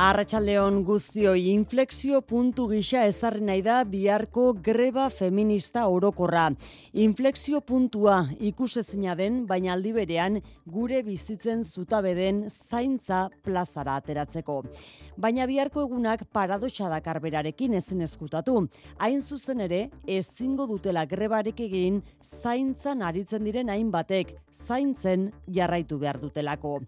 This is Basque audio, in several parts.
Arratxaldeon guztioi inflexio puntu gisa ezarri nahi da biharko greba feminista orokorra. Inflexio puntua ikusezina den, baina aldi berean gure bizitzen zutabe den zaintza plazara ateratzeko. Baina biharko egunak paradoxa dakar berarekin ezen eskutatu. Hain zuzen ere, ezingo dutela grebarek egin zaintzan aritzen diren hainbatek, zaintzen jarraitu behar dutelako.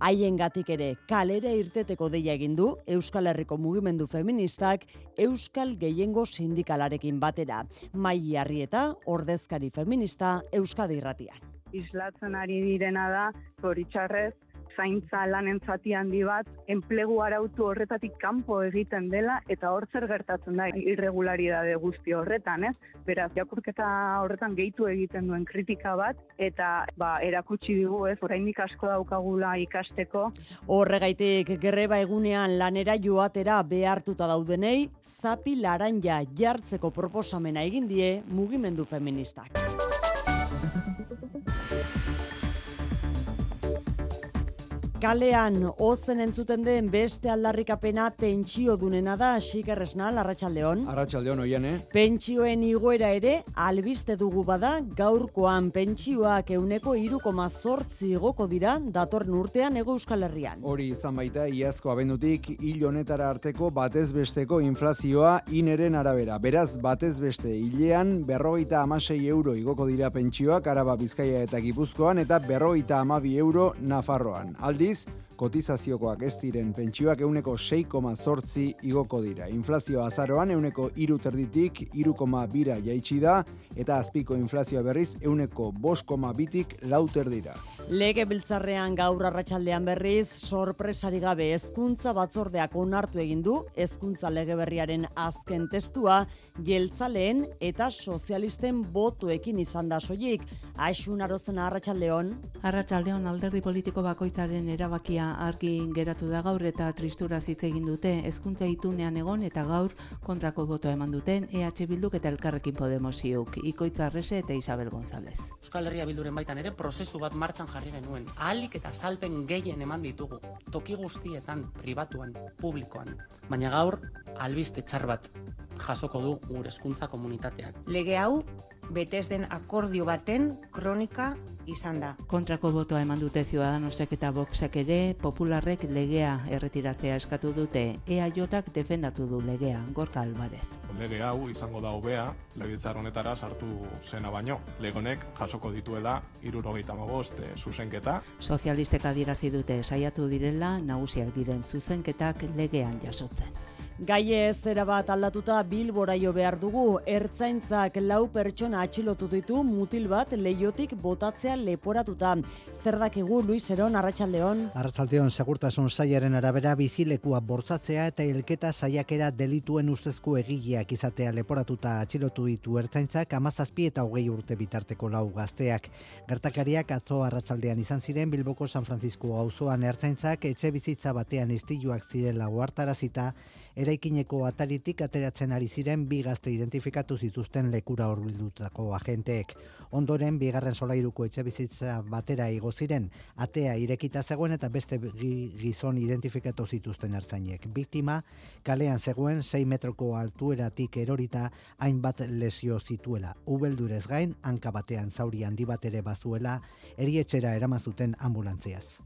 Haien gatik ere, kalera irteteko deia egin du Euskal Herriko mugimendu feministak Euskal Gehiengo Sindikalarekin batera. Mai Arrieta, ordezkari feminista Euskadi Irratian. Islatzen ari direna da, zoritxarrez, zaintza lanen zati handi bat, enplegu arautu horretatik kanpo egiten dela, eta hor zer gertatzen da irregularidade guzti horretan, ez? Beraz, jakurketa horretan gehitu egiten duen kritika bat, eta ba, erakutsi digu, ez, oraindik asko daukagula ikasteko. Horregaitik greba egunean lanera joatera behartuta daudenei, zapi laranja jartzeko proposamena egin die mugimendu feministak. Kalean ozen entzuten den beste aldarrikapena pentsio dunena da Xikerresna Larratsaldeon. Arratsaldeon oian, eh? Pentsioen igoera ere albiste dugu bada gaurkoan pentsioak euneko 3,8 igoko dira datorren urtean ego Euskal Herrian. Hori izan baita iazko abendutik hil honetara arteko batez besteko inflazioa ineren arabera. Beraz batez beste hilean berrogeita amasei euro igoko dira pentsioak Araba Bizkaia eta Gipuzkoan eta berrogeita amabi euro Nafarroan. Aldi aldiz, kotizaziokoak ez diren pentsioak euneko 6,zortzi igoko dira. Inflazio azaroan euneko iru terditik iru bira jaitsi da, eta azpiko inflazioa berriz euneko bos bitik lauter dira. Lege biltzarrean gaur arratsaldean berriz, sorpresari gabe hezkuntza batzordeak onartu egin du hezkuntza lege berriaren azken testua, jeltzaleen eta sozialisten botuekin izan da soilik. Aixun arozen arratsaldeon. Arratsaldeon alderdi politiko bakoitzaren erabakia argi geratu da gaur eta tristura hitz egin dute hezkuntza itunean egon eta gaur kontrako botoa eman duten EH Bilduk eta Elkarrekin Podemosiuk Ikoitza Arrese eta Isabel González. Euskal Herria Bilduren baitan ere prozesu bat martxan jarri genuen. Ahalik eta salpen gehien eman ditugu. Toki guztietan, pribatuan, publikoan. Baina gaur albiste txar bat jasoko du gure hezkuntza komunitateak. Lege hau betez den akordio baten kronika izan da. Kontrako botoa eman dute Ciudadanosek eta Voxek ere, popularrek legea erretiratzea eskatu dute, EAJak defendatu du legea, Gorka Alvarez. Lege hau izango da hobea, legitzar honetara sartu zena baino. Legonek jasoko dituela irurogeita magost e, zuzenketa. Sozialistek adierazi dute saiatu direla nagusiak diren zuzenketak legean jasotzen. Gaie zera bat aldatuta bilboraio behar dugu, ertzaintzak lau pertsona atxilotu ditu mutil bat leiotik botatzea leporatuta. Zer dakigu, Luis Eron, Arratxaldeon? Arratxaldeon, segurtasun zaiaren arabera bizilekua bortzatzea eta hilketa zaiakera delituen ustezko egileak izatea leporatuta atxilotu ditu ertzaintzak amazazpi eta hogei urte bitarteko lau gazteak. Gertakariak atzo arratsaldean izan ziren Bilboko San Francisco auzoan ertzaintzak etxe bizitza batean istiluak zirela oartarazita eraikineko ataritik ateratzen ari ziren bi gazte identifikatu zituzten lekura horbildutako agenteek. Ondoren bigarren solairuko etxe bizitza batera igo ziren, atea irekita zegoen eta beste gizon identifikatu zituzten ertzainek. Biktima kalean zegoen 6 metroko altueratik erorita hainbat lesio zituela. Ubeldurez gain hanka batean zauri handi bat ere bazuela erietxera eramazuten ambulantziaz.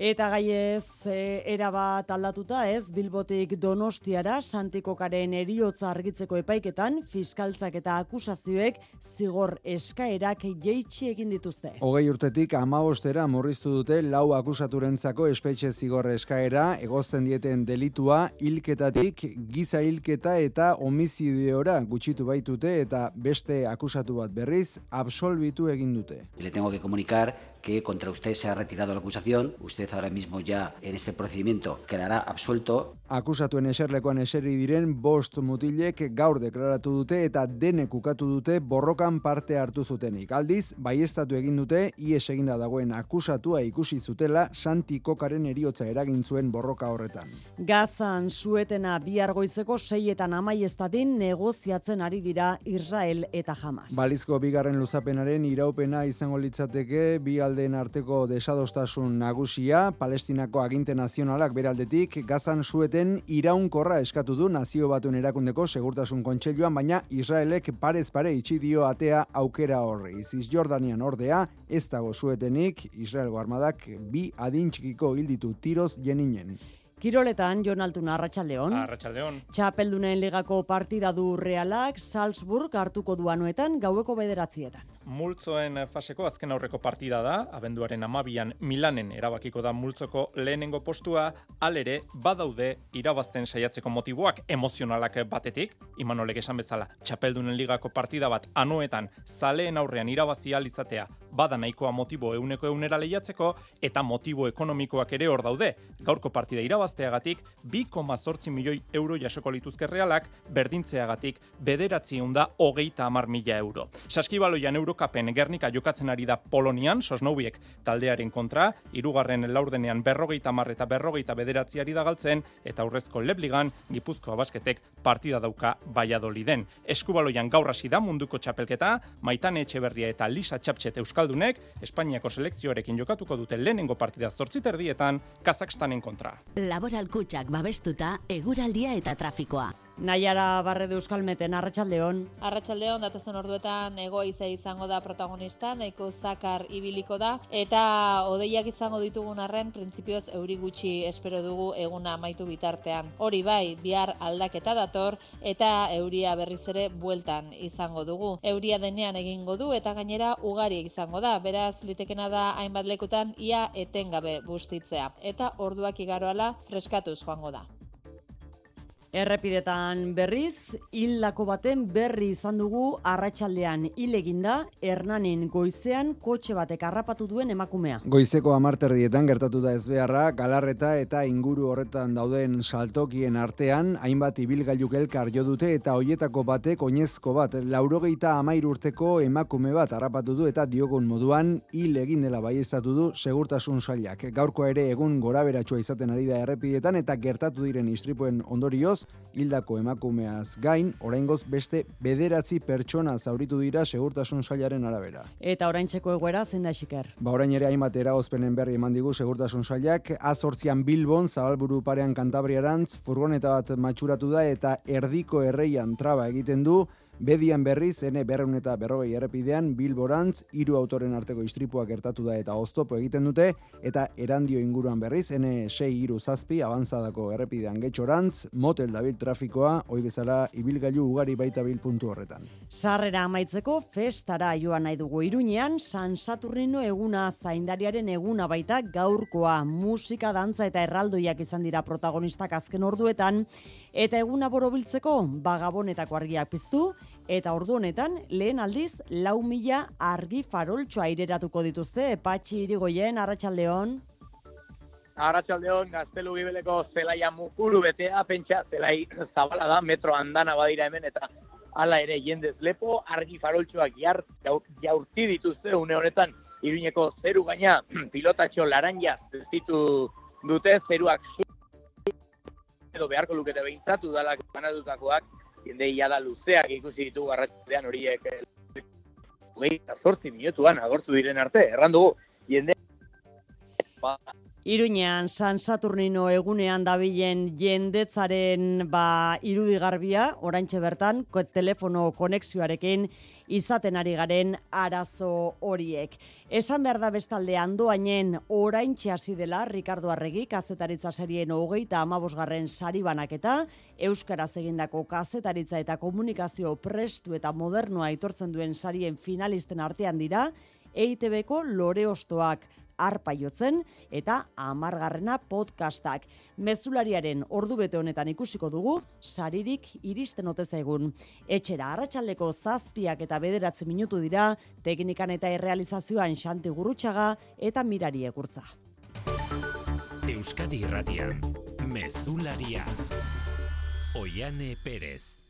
Eta gaiez, e, erabat aldatuta ez, Bilbotik Donostiara, Santikokaren eriotza argitzeko epaiketan, fiskaltzak eta akusazioek zigor eskaerak jeitsi egin dituzte. Hogei urtetik amabostera morriztu dute lau akusaturentzako espetxe zigor eskaera, egozten dieten delitua, hilketatik, giza hilketa eta homizideora gutxitu baitute eta beste akusatu bat berriz, absolbitu egin dute. Le tengo que comunicar que contra usted se ha retirado la acusación. Usted ahora mismo ya en este procedimiento quedará absuelto. Akusatuen eserlekoan eseri diren bost mutilek gaur deklaratu dute eta denek ukatu dute borrokan parte hartu zutenik. Aldiz, baiestatu egin dute ies eginda dagoen akusatua ikusi zutela Santi Kokaren eriotza eragin zuen borroka horretan. Gazan suetena bihar goizeko seietan amaiestadin negoziatzen ari dira Israel eta Hamas. Balizko bigarren luzapenaren iraupena izango litzateke bi aldeen arteko desadostasun nagusia, Palestinako aginte nazionalak beraldetik Gazan sueten iraunkorra eskatu du nazio batuen erakundeko segurtasun kontseiluan, baina Israelek parez pare itxi dio atea aukera horri. Cisjordanian ordea, ez dago suetenik, Israelgo armadak bi adintxikiko hilditu tiroz jeninen. Kiroletan, Jon Altuna, Arratxaldeon. Arratxaldeon. Txapeldunen ligako partida du realak, Salzburg hartuko duanuetan gaueko bederatzietan. Multzoen faseko azken aurreko partida da, abenduaren amabian Milanen erabakiko da multzoko lehenengo postua, alere badaude irabazten saiatzeko motiboak emozionalak batetik, imanolek esan bezala, txapeldunen ligako partida bat anuetan zaleen aurrean irabazi izatea bada nahikoa motibo euneko eunera lehiatzeko, eta motibo ekonomikoak ere hor daude. Gaurko partida irabazteagatik, 2,zortzi milioi euro jasoko lituzke realak, berdintzeagatik, bederatzi da hogeita amar mila euro. Saskibaloian eurokapen gernika jokatzen ari da Polonian, sosnobiek taldearen kontra, irugarren laurdenean berrogeita amar eta berrogeita bederatziari da galtzen, eta aurrezko lebligan, gipuzkoa basketek partida dauka baiadoliden. Eskubaloian gaur hasi da munduko txapelketa, maitane etxeberria eta lisa txaptxet euskaldunek, Espainiako selekzioarekin jokatuko dute lehenengo partida zortziterdietan, Kazakstanen kontra. Laboral kutsak babestuta, eguraldia eta trafikoa. Naiara Barredo Euskalmeten, Arratxaldeon. Arratxaldeon, datazen orduetan egoize izango da protagonista, nahiko zakar ibiliko da, eta odeiak izango ditugun arren, printzipioz euri gutxi espero dugu eguna amaitu bitartean. Hori bai, bihar aldaketa dator, eta euria berriz ere bueltan izango dugu. Euria denean egingo du, eta gainera ugari izango da, beraz litekena da hainbat lekutan ia etengabe bustitzea. Eta orduak igaroala freskatuz joango da. Errepidetan berriz, hildako baten berri izan dugu arratsaldean hil eginda Hernanin goizean kotxe batek harrapatu duen emakumea. Goizeko amarterdietan gertatu da ezbeharra, galarreta eta inguru horretan dauden saltokien artean, hainbat ibilgailuk elkar jo dute eta hoietako batek oinezko bat, laurogeita amair urteko emakume bat harrapatu du eta diogun moduan hil egin dela baiestatu du segurtasun sailak. Gaurko ere egun gora izaten ari da errepidetan eta gertatu diren istripuen ondorioz, hildako emakumeaz gain, oraingoz beste bederatzi pertsona zauritu dira segurtasun sailaren arabera. Eta oraintzeko egoera zein da xiker? Ba orain ere hainbat eragozpenen berri eman digu segurtasun sailak, azortzian Bilbon, zabalburu parean kantabriarantz, furgoneta bat matxuratu da eta erdiko erreian traba egiten du, Bedian berriz, ene berreun eta berrogei errepidean, Bilborantz, hiru autoren arteko istripuak gertatu da eta oztopo egiten dute, eta erandio inguruan berriz, ene sei iru zazpi, abantzadako errepidean getxorantz, motel dabil trafikoa, hoi bezala, ibilgailu ugari baita bil puntu horretan. Sarrera amaitzeko, festara joan nahi dugu. Iruñean, San Saturnino eguna zaindariaren eguna baita gaurkoa, musika, dantza eta erraldoiak izan dira protagonistak azken orduetan, eta eguna borobiltzeko, bagabonetako argiak piztu, Eta ordu honetan, lehen aldiz, lau mila argi faroltxoa aireratuko dituzte, patxi irigoien, arratsaldeon. Arratxaldeon, gaztelu gibeleko zelaia mukuru betea, pentsa zelai zabala da, metro andana badira hemen, eta hala ere jendez lepo, argi faroltxoak jar, jaurti dituzte une honetan, iruñeko zeru gaina, pilotatxo laranja zitu dute, zeruak zu, edo beharko lukete behintzatu dalak banatutakoak, jende da luzeak ikusi ditugu arratzean horiek hogei eta zortzi minutuan agortu diren arte, erran dugu, jende ba, Iruñean San Saturnino egunean dabilen jendetzaren ba irudigarbia, oraintxe bertan, telefono konexioarekin izaten ari garen arazo horiek. Esan behar da bestalde andoainen oraintxe hasi dela Ricardo Arregi kazetaritza serien hogeita amabosgarren sari banaketa, Euskaraz egindako kazetaritza eta komunikazio prestu eta modernoa aitortzen duen sarien finalisten artean dira, EITB-ko lore ostoak arpaiotzen eta amargarrena podcastak. Mezulariaren ordu bete honetan ikusiko dugu, saririk iristen ote zaigun. Etxera arratsaldeko zazpiak eta bederatzi minutu dira, teknikan eta errealizazioan xanti gurutxaga eta mirari egurtza. Euskadi Irratian, Mezularia. Oiane Perez.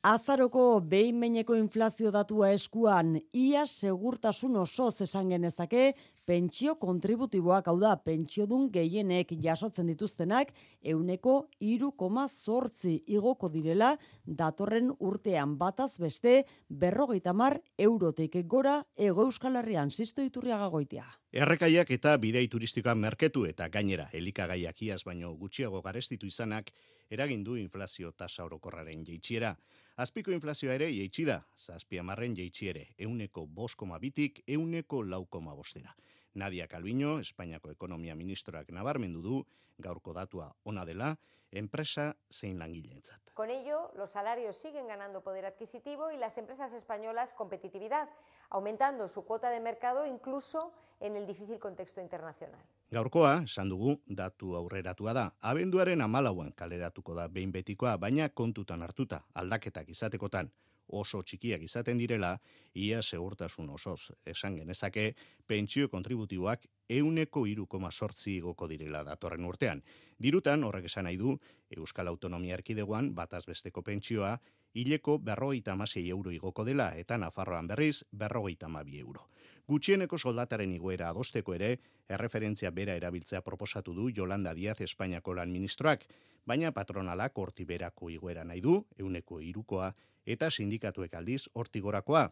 Azaroko behin-meineko inflazio datua eskuan, ia segurtasun osoz esan genezake, pentsio kontributiboak hau da, pentsiodun gehienek jasotzen dituztenak, euneko iru koma zortzi igoko direla, datorren urtean bataz beste, berrogeita mar eurotik gora ego euskal herrian, zizto iturriaga goitia. Errekaiak eta bidei turistikoa merketu eta gainera elikagaiak iaz baino gutxiago garestitu izanak eragin du inflazio tasa orokorraren jeitsiera. Azpiko inflazioa ere jeitsi da, zazpi amarren jeitsi ere, euneko boskoma bitik, euneko laukoma bostera. Nadia Calviño, Espainiako ekonomia ministroak nabarmendu du, gaurko datua ona dela, enpresa zein langileentzat. Con ello, los salarios siguen ganando poder adquisitivo y las empresas españolas competitividad, aumentando su cuota de mercado incluso en el difícil contexto internacional. Gaurkoa, esan dugu, datu aurreratua da. Abenduaren amalauan kaleratuko da behin betikoa, baina kontutan hartuta, aldaketak izatekotan oso txikiak izaten direla, ia segurtasun osoz. Esan genezake, pentsio kontributiboak euneko irukoma sortzi igoko direla datorren urtean. Dirutan, horrek esan nahi du, Euskal Autonomia Erkidegoan bataz besteko pentsioa, hileko berrogeita amasei euro igoko dela, eta Nafarroan berriz, berrogeita amabi euro. Gutxieneko soldataren iguera adosteko ere, erreferentzia bera erabiltzea proposatu du Jolanda Diaz Espainiako lan ministroak, baina patronalak horti berako iguera nahi du, euneko irukoa, eta sindikatuek aldiz hortigorakoa.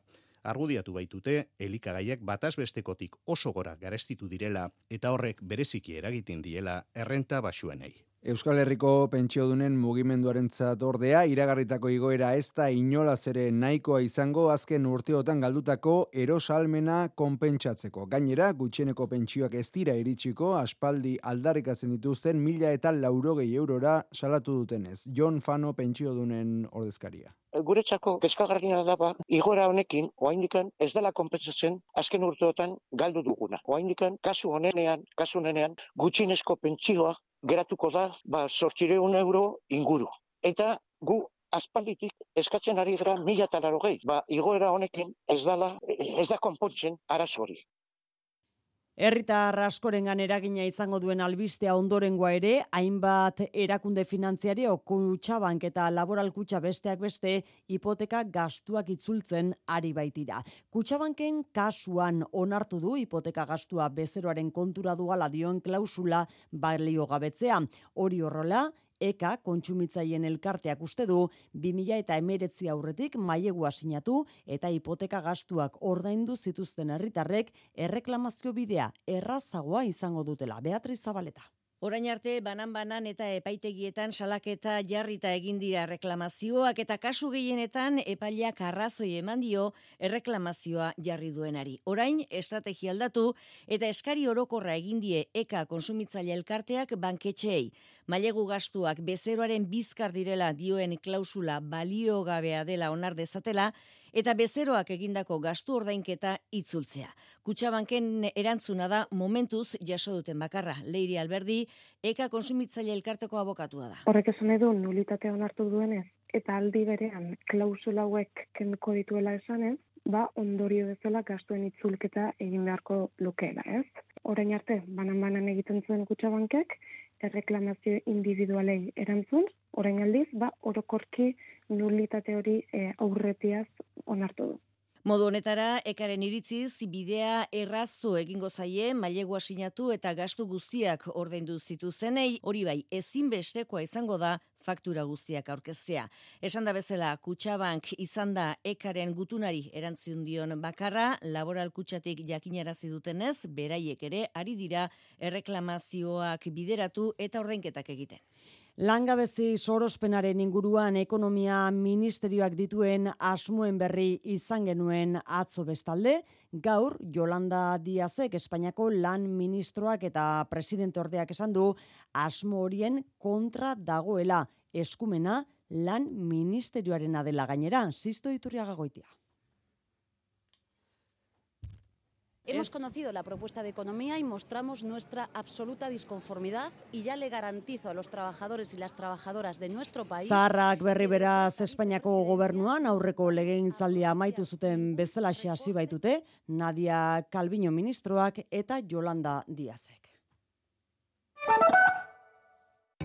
Argudiatu baitute, elikagaiek bataz bestekotik oso gora garestitu direla eta horrek bereziki eragiten diela errenta basuenei. Euskal Herriko pentsiodunen mugimenduarentzat ordea iragarritako igoera ez da inolaz ere nahikoa izango azken urteotan galdutako erosalmena konpentsatzeko. Gainera, gutxieneko pentsioak ez dira iritsiko aspaldi aldarrikatzen dituzten mila eta laurogei eurora salatu dutenez. John Fano pentsiodunen ordezkaria guretzako kezkagarriena da ba, igora honekin, oaindikan ez dela konpentsatzen azken urteotan galdu duguna. Oaindikan, kasu honenean, kasu honenean, gutxinesko pentsioa geratuko da, ba, sortxireun euro inguru. Eta gu aspalditik eskatzen ari gara mila talaro gehi. Ba, igoera honekin ez dala, ez da konpontzen arazori. Herritar askorengan eragina izango duen albistea ondorengoa ere, hainbat erakunde finantziari kutxabank eta laboral kutxa besteak beste hipoteka gastuak itzultzen ari baitira. Kutxabanken kasuan onartu du hipoteka gastua bezeroaren kontura duala dioen klausula balio gabetzea. Hori horrola, Eka kontsumitzaien elkarteak uste du 2000 eta emeretzi aurretik mailegua sinatu eta hipoteka gastuak ordaindu zituzten herritarrek erreklamazio bidea errazagoa izango dutela. Beatriz Zabaleta. Orain arte banan-banan eta epaitegietan salaketa jarrita egin dira reklamazioak eta kasu gehienetan epaileak arrazoi eman dio erreklamazioa jarri duenari. Orain estrategia aldatu eta eskari orokorra egin die eka konsumitzaile elkarteak banketxeei. Mailegu gastuak bezeroaren bizkar direla dioen klausula baliogabea dela onar dezatela eta bezeroak egindako gastu ordainketa itzultzea. Kutxabanken erantzuna da momentuz jaso duten bakarra. Leiri Alberdi, eka konsumitzaile elkarteko abokatua da. Horrek esan edu nulitatea onartu duenez, eta aldi berean klausula hauek kenko dituela esanez, ba ondorio bezala gastuen itzulketa egin beharko lukeela, ez? Orain arte, banan-banan egiten zuen kutxabankek, erreklamazio individualei erantzun, orain aldiz, ba, orokorki nulitate hori e, aurretiaz onartu du. Modu honetara, ekaren iritziz, bidea erraztu egingo zaie, mailegua sinatu eta gastu guztiak ordaindu zituzenei, hori bai, ezinbestekoa izango da faktura guztiak aurkeztea. Esan da bezala, Kutxabank izan da ekaren gutunari erantzun dion bakarra, laboral kutsatik jakinarazi dutenez, beraiek ere ari dira erreklamazioak bideratu eta ordainketak egiten. Langabezi sorospenaren inguruan ekonomia ministerioak dituen asmoen berri izan genuen atzo bestalde, gaur Jolanda Diazek Espainiako lan ministroak eta presidente ordeak esan du asmo horien kontra dagoela eskumena lan ministerioaren adela gainera, zizto iturriaga goitia. Hemos conocido la propuesta de economía y mostramos nuestra absoluta disconformidad y ya le garantizo a los trabajadores y las trabajadoras de nuestro país... Zaharrak berri beraz Espainiako gobernuan aurreko legegintzaldia amaitu zuten bezala hasi baitute, Nadia Calviño ministroak eta Yolanda Diazek.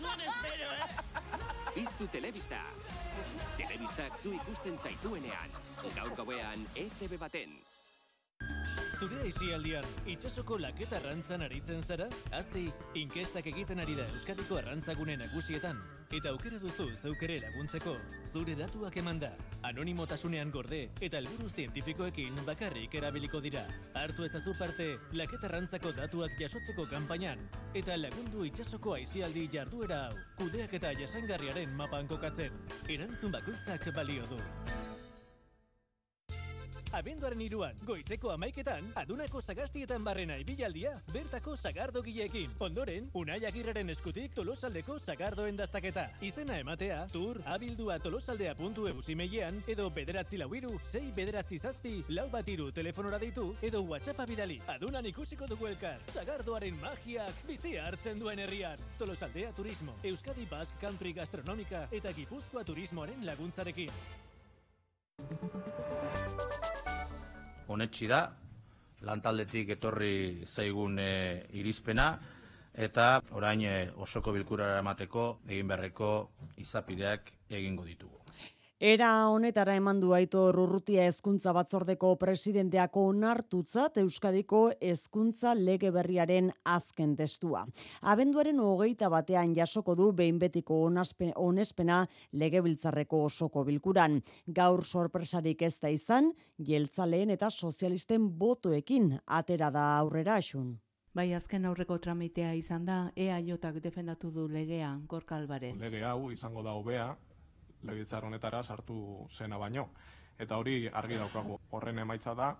Zuen espero, eh? Biztu telebista. Telebistak zu ikusten zaituenean. Gaur gauean ETV baten. Zure aisialdian, itxasoko laketa arrantzan aritzen zara? Azti, inkestak egiten ari da Euskadiko arrantzagune nagusietan. Eta aukera duzu zeukere laguntzeko, zure datuak emanda, anonimotasunean gorde eta helburu zientifikoekin bakarrik erabiliko dira. Hartu ezazu parte, laketa arrantzako datuak jasotzeko kanpainan, eta lagundu itxasoko aisialdi jarduera hau, kudeak eta jasangarriaren mapan kokatzen. Erantzun bakoitzak balio du. Abenduaren iruan, goizeko amaiketan, adunako sagastietan barrena ibilaldia, bertako sagardogileekin. Ondoren, Unai Agirreren eskutik tolosaldeko sagardoen dastaketa. Izena ematea, tur, abildua tolosaldea.eu zimeilean, edo bederatzi lau iru, sei bederatzi zazpi, lau bat iru telefonora deitu, edo whatsappa bidali. Adunan ikusiko dugu elkar, sagardoaren magiak bizia hartzen duen herrian. Tolosaldea Turismo, Euskadi Basque Country Gastronomika eta Gipuzkoa Turismoaren laguntzarekin. Honetxi da, lantaldetik etorri zaigun e, irizpena, eta orain e, osoko bilkurara emateko egin beharreko izapideak egingo ditugu. Era honetara eman du Aitor Urrutia hezkuntza batzordeko presidenteak onartutzat Euskadiko hezkuntza lege berriaren azken testua. Abenduaren hogeita batean jasoko du behin betiko onespena legebiltzarreko osoko bilkuran. Gaur sorpresarik ez da izan, jeltzaleen eta sozialisten botoekin atera da aurrera asun. Bai, azken aurreko tramitea izan da, EAJak defendatu du legea, Gorka Alvarez. Lege hau izango da hobea, legitzar honetara sartu zena baino. Eta hori argi daukagu horren emaitza da,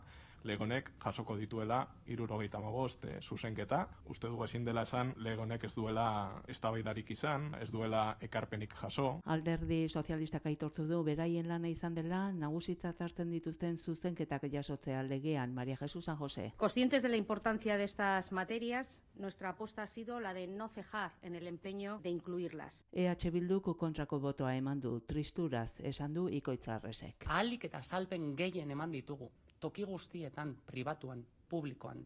legonek jasoko dituela irurogeita magost e, zuzenketa. Uste dugu ezin dela esan legonek ez duela estabaidarik izan, ez duela ekarpenik jaso. Alderdi sozialistak aitortu du, beraien lana izan dela, nagusitzat hartzen dituzten zuzenketak jasotzea legean, Maria Jesús San José. Conscientes de la importancia de estas materias, nuestra aposta ha sido la de no cejar en el empeño de incluirlas. EH Bilduko kontrako botoa eman du, tristuraz esan du ikoitzarrezek. Ahalik eta salpen gehien eman ditugu toki guztietan, pribatuan, publikoan.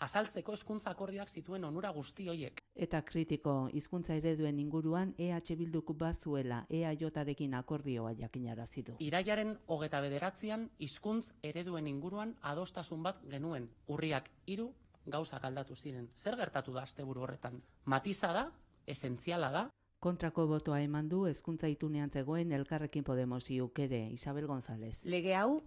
Azaltzeko hezkuntza akordioak zituen onura guzti hoiek. Eta kritiko hizkuntza ereduen inguruan EH Bilduk bazuela EAJarekin akordioa jakinarazi du. Iraiaren hogeta bederatzean hizkuntz ereduen inguruan adostasun bat genuen. Urriak hiru gauzak aldatu ziren. Zer gertatu da asteburu horretan? Matiza da, esentziala da, Kontrako botoa eman du hezkuntza itunean zegoen elkarrekin Podemos iukere Isabel González. Lege hau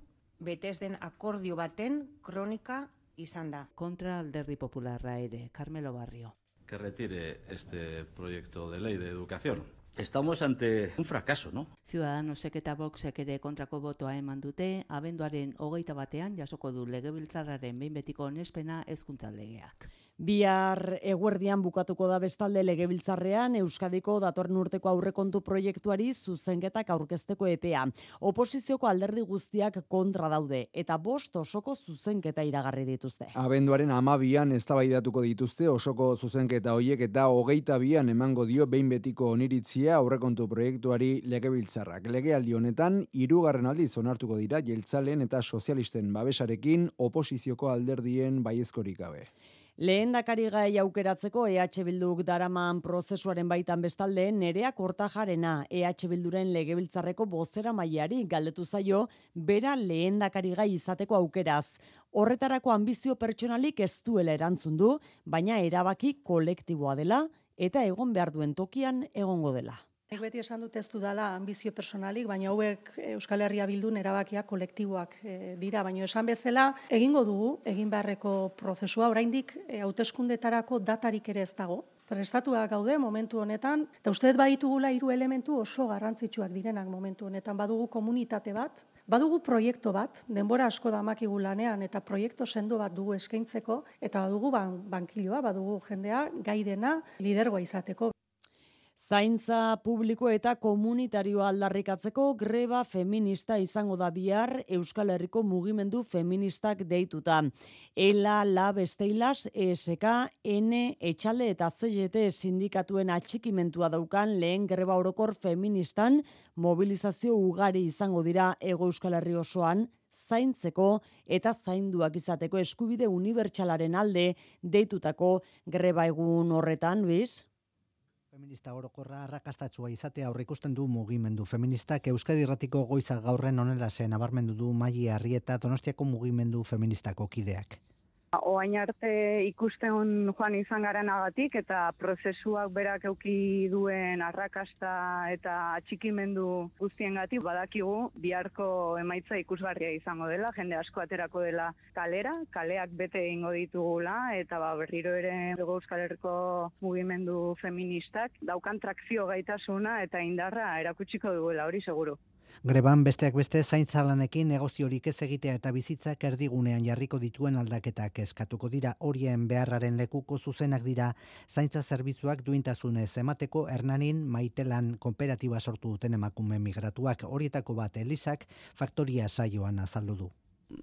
betez den akordio baten kronika izan da. Kontra alderdi popularra ere, Carmelo Barrio. Que retire este proyecto de ley de educación. Estamos ante un fracaso, ¿no? Ciudadanosek eta Voxek ere kontrako botoa eman dute, abenduaren hogeita batean jasoko du legebiltzarraren behin betiko onespena hezkuntza legeak. Bihar eguerdian bukatuko da bestalde legebiltzarrean Euskadiko datorren urteko aurrekontu proiektuari zuzenketak aurkezteko epea. Oposizioko alderdi guztiak kontra daude eta bost osoko zuzenketa iragarri dituzte. Abenduaren amabian eztabaidatuko dituzte osoko zuzenketa hoiek eta hogeita bian emango dio behin betiko oniritzia aurrekontu proiektuari legebiltzarrak. Legealdi honetan, hirugarren aldiz onartuko dira jeltzalen eta sozialisten babesarekin oposizioko alderdien baiezkorik gabe. Lehen dakari gai aukeratzeko EH Bilduk daraman prozesuaren baitan bestalde nerea kortajarena EH Bilduren legebiltzarreko bozera mailari galdetu zaio bera lehen dakari gai izateko aukeraz. Horretarako ambizio pertsonalik ez duela erantzun du, baina erabaki kolektiboa dela eta egon behar duen tokian egongo dela. Nik beti esan dut ez dudala ambizio personalik, baina hauek Euskal Herria bildun erabakia kolektiboak e, dira. Baina esan bezala, egingo dugu, egin beharreko prozesua, oraindik e, hauteskundetarako datarik ere ez dago. Prestatuak gaude momentu honetan, eta uste baditugula hiru elementu oso garrantzitsuak direnak momentu honetan. Badugu komunitate bat, Badugu proiektu bat, denbora asko da makigu lanean eta proiektu sendo bat dugu eskaintzeko eta badugu ban, bankiloa, badugu jendea gaidena lidergoa izateko. Zaintza publiko eta komunitarioa aldarrikatzeko greba feminista izango da bihar Euskal Herriko mugimendu feministak deituta. Ela, la, besteilas, ESK, N, Etxale eta CGT sindikatuen atxikimentua daukan lehen greba orokor feministan mobilizazio ugari izango dira Ego Euskal Herri osoan, zaintzeko eta zainduak izateko eskubide unibertsalaren alde deitutako greba egun horretan, Luis? Feminista orokorra arrakastatsua izatea aurrikusten du mugimendu feministak Euskadi Irratiko goiza gaurren onela zen nabarmendu du Maili Arrieta Donostiako mugimendu feministako kideak. Oain arte ikusten joan izan garen agatik eta prozesuak berak euki duen arrakasta eta atxikimendu guztien gati badakigu biharko emaitza ikusgarria izango dela, jende asko aterako dela kalera, kaleak bete ingo ditugula eta ba, berriro ere dugu Euskal Herriko mugimendu feministak daukan trakzio gaitasuna eta indarra erakutsiko duela hori seguru. Greban besteak beste zaintzalanekin negoziorik ez egitea eta bizitzak erdigunean jarriko dituen aldaketak eskatuko dira. Horien beharraren lekuko zuzenak dira zaintza zerbitzuak duintasunez emateko. Hernanin Maitelan kooperatiba sortu duten emakume migratuak. Horietako bat Elisak faktoria saioan azaldu du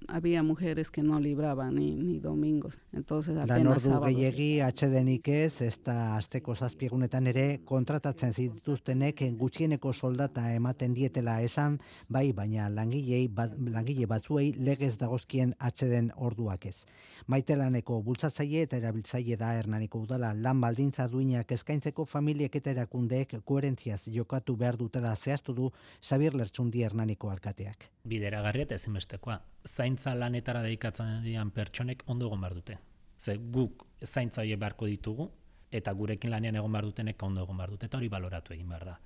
había mujeres que no libraban ni, ni domingos. Entonces apenas Lan ordu gehiegi atxedenik ez, ez da azteko zazpiegunetan ere kontratatzen zituztenek gutxieneko soldata ematen dietela esan, bai, baina langilei, bat, langile batzuei legez dagozkien atxeden orduak ez. Maitelaneko bultzatzaile eta erabiltzaile da hernaniko udala lan baldintza duinak eskaintzeko familiek eta erakundeek koherentziaz jokatu behar dutela zehaztu du Xabier Lertxundi hernaniko alkateak. Bideragarria eta ezinbestekoa zaintza lanetara dedikatzen dian pertsonek ondo egon behar dute. Ze guk zaintza hori beharko ditugu, eta gurekin lanean egon behar dutenek ondo egon behar dute, eta hori baloratu egin behar da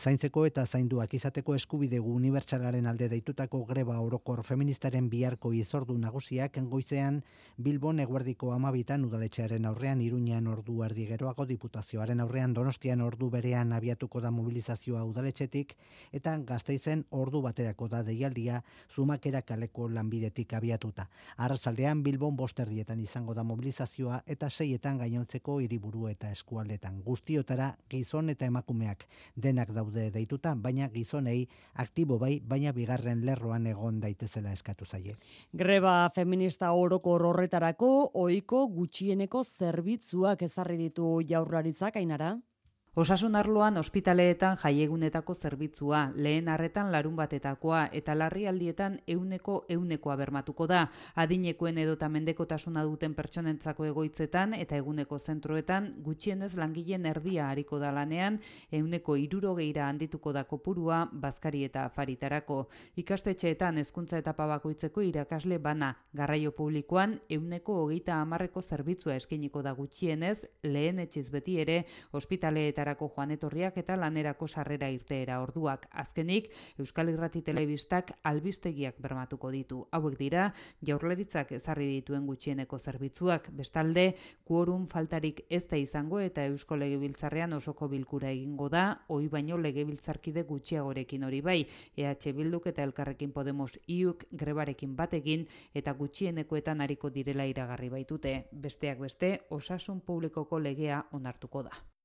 zaintzeko eta zainduak izateko eskubidegu unibertsalaren alde deitutako greba orokor feministaren biharko izordu nagusiak goizean Bilbon eguerdiko amabitan udaletxearen aurrean Iruñean ordu erdi geroago diputazioaren aurrean Donostian ordu berean abiatuko da mobilizazioa udaletxetik eta gazteizen ordu baterako da deialdia zumakera kaleko lanbidetik abiatuta. Arrasaldean Bilbon bosterdietan izango da mobilizazioa eta seietan gainontzeko hiriburu eta eskualdetan. Guztiotara gizon eta emakumeak denak daude daude deituta, baina gizonei aktibo bai, baina bigarren lerroan egon daitezela eskatu zaie. Greba feminista oroko horretarako ohiko gutxieneko zerbitzuak ezarri ditu jaurlaritzak ainara. Osasun arloan ospitaleetan jaiegunetako zerbitzua, lehen arretan larun batetakoa eta larrialdietan euneko eunekoa bermatuko da. Adinekoen edota mendekotasuna duten pertsonentzako egoitzetan eta eguneko zentroetan gutxienez langileen erdia hariko da lanean, euneko irurogeira handituko da kopurua, bazkari eta afaritarako. Ikastetxeetan hezkuntza etapa bakoitzeko irakasle bana, garraio publikoan euneko hogeita hamarreko zerbitzua eskiniko da gutxienez, lehen etxiz beti ere ospitaleetan horretarako joan etorriak eta lanerako sarrera irteera orduak. Azkenik, Euskal Irrati Telebistak albistegiak bermatuko ditu. Hauek dira, jaurlaritzak ezarri dituen gutxieneko zerbitzuak. Bestalde, kuorum faltarik ez da izango eta Eusko Legebiltzarrean osoko bilkura egingo da, hoi baino Legebiltzarkide gutxiagorekin hori bai, EH Bilduk eta Elkarrekin Podemos iuk grebarekin batekin eta gutxienekoetan hariko direla iragarri baitute. Besteak beste, osasun publikoko legea onartuko da.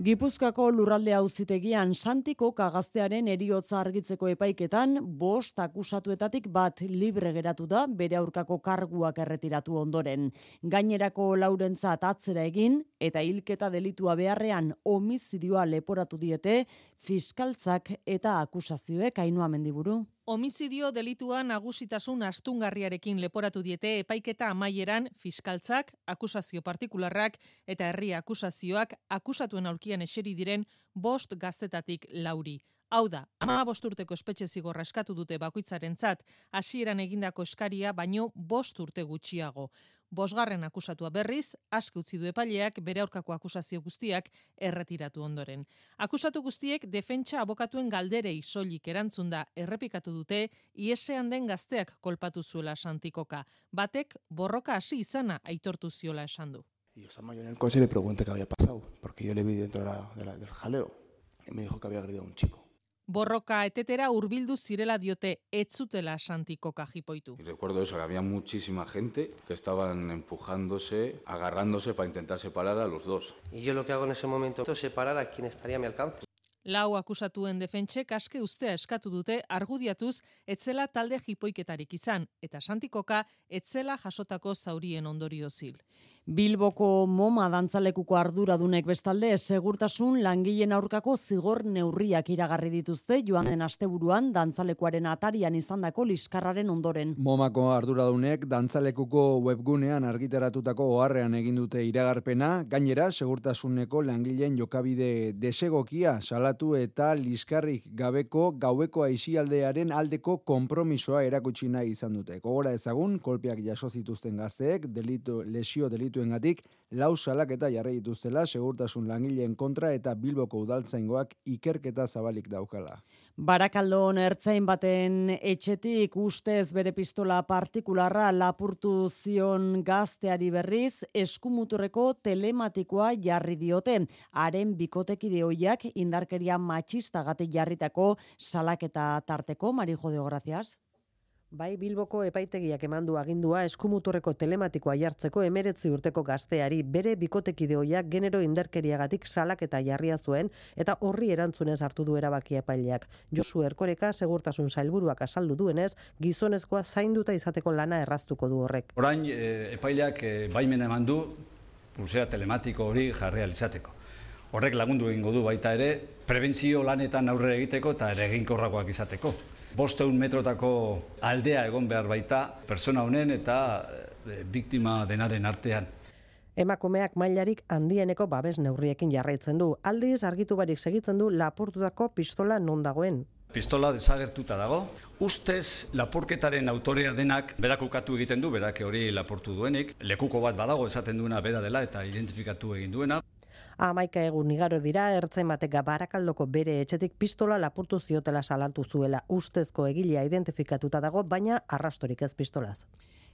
Gipuzkako lurralde auzitegian Santiko kagaztearen eriotza argitzeko epaiketan bost akusatuetatik bat libre geratu da bere aurkako karguak erretiratu ondoren. Gainerako laurentzat atzera egin eta hilketa delitua beharrean homizidioa leporatu diete fiskaltzak eta akusazioek ainua mendiburu. Homizidio delitua nagusitasun astungarriarekin leporatu diete epaiketa amaieran fiskaltzak, akusazio partikularrak eta herri akusazioak akusatuen aurkian eseri diren bost gaztetatik lauri. Hau da, ama bosturteko espetxe zigorra eskatu dute bakoitzaren zat, hasieran egindako eskaria baino bost urte gutxiago. Bosgarren akusatua berriz, aske utzi du epaileak bere aurkako akusazio guztiak erretiratu ondoren. Akusatu guztiek defentsa abokatuen galderei soilik erantzun da errepikatu dute iesean den gazteak kolpatu zuela Santikoka. Batek borroka hasi izana aitortu ziola esan du. Y yo a en el coche le pregunté qué había pasado, porque yo le vi dentro de la, de la, del jaleo. Y me dijo que había agredido a un chico. Borroka etetera hurbildu zirela diote etzutela santiko kajipoitu. Y recuerdo eso, que había muchísima gente que estaban empujándose, agarrándose para intentar separar a los dos. Y yo lo que hago en ese momento es separar a quien estaría a mi alcance. Lau akusatuen defentsek aske ustea eskatu dute argudiatuz etzela talde jipoiketarik izan eta Santikoka etzela jasotako zaurien ondorio zil. Bilboko MoMA dantzalekuko arduradunek bestalde segurtasun langileen aurkako zigor neurriak iragarri dituzte joan den asteburuan dantzalekuaren atarian izandako liskarraren ondoren. MoMako arduradunek dantzalekuko webgunean argitaratutako oharrean egin dute iragarpena, gainera segurtasuneko langileen jokabide desegokia salatu eta liskarrik gabeko gaueko aizialdearen aldeko konpromisoa erakutsi nahi izan dute. Gogora ezagun, kolpeak jaso zituzten gazteek, delito, lesio delitu delituengatik lau salaketa jarri dituztela segurtasun langileen kontra eta Bilboko udaltzaingoak ikerketa zabalik daukala. Barakaldon ertzain baten etxetik ustez bere pistola partikularra lapurtu zion gazteari berriz eskumuturreko telematikoa jarri diote. Haren bikotekide hoiak indarkeria matxista gate jarritako salaketa tarteko, Marijo de Gracias. Bai Bilboko epaitegiak emandu agindua eskumuturreko telematikoa jartzeko emeretzi urteko gazteari bere bikotekideoiak genero inderkeriagatik salak eta jarria zuen eta horri erantzunez hartu du erabakia epaileak. Josu Erkoreka segurtasun sailburuak asaldu duenez, gizonezkoa zainduta izateko lana erraztuko du horrek. Orain e, epaileak e, baimena emandu pulsera telematiko hori jarri izateko. Horrek lagundu egingo du baita ere, prebentzio lanetan aurre egiteko eta ere eginkorrakoak izateko bosteun metrotako aldea egon behar baita persona honen eta e, biktima denaren artean. Emakumeak mailarik handieneko babes neurriekin jarraitzen du. Aldiz argitu barik segitzen du lapurtutako pistola non dagoen. Pistola desagertuta dago. Ustez lapurketaren autorea denak berak ukatu egiten du, berak hori lapurtu duenik. Lekuko bat badago esaten duena bera dela eta identifikatu egin duena. Amaika egun igaro dira, ertzen bateka barakaldoko bere etxetik pistola lapurtu ziotela salatu zuela ustezko egilea identifikatuta dago, baina arrastorik ez pistolaz.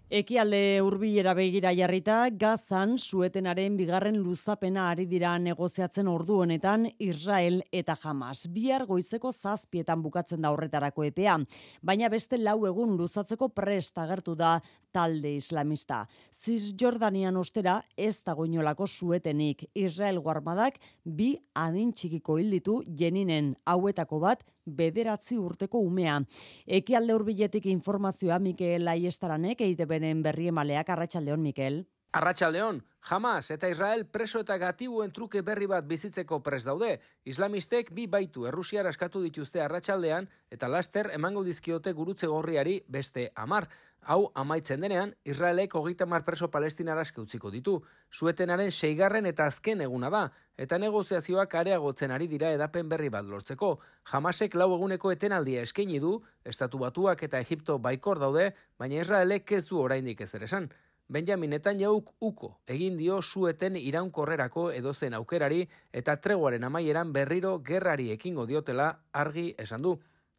Ekialde hurbilera begira jarrita, gazan suetenaren bigarren luzapena ari dira negoziatzen ordu honetan Israel eta Hamas. Bihar goizeko zazpietan bukatzen da horretarako epea, baina beste lau egun luzatzeko prest agertu da talde islamista. Cisjordanian ostera ez dagoinolako suetenik Israel guarmadak bi adin txikiko hilditu jeninen hauetako bat bederatzi urteko umea. Ekialde hurbiletik informazioa Mikel Aiestaranek EITBren berri emaleak Arratsaldeon Mikel. Arratsaldeon, Hamas eta Israel preso eta gatibuen truke berri bat bizitzeko pres daude. Islamistek bi baitu Errusiar askatu dituzte arratsaldean eta laster emango dizkiote gurutze gorriari beste amar. Hau amaitzen denean, Israelek hogeita mar preso palestinara utziko ditu. Suetenaren seigarren eta azken eguna da, eta negoziazioak areagotzen ari dira edapen berri bat lortzeko. Hamasek lau eguneko etenaldia eskaini du, estatu batuak eta Egipto baikor daude, baina Israelek ez du oraindik ez esan. Benjamin Netanyahu uko egin dio sueten iraunkorrerako edozen aukerari eta treguaren amaieran berriro gerrari ekingo diotela argi esan du.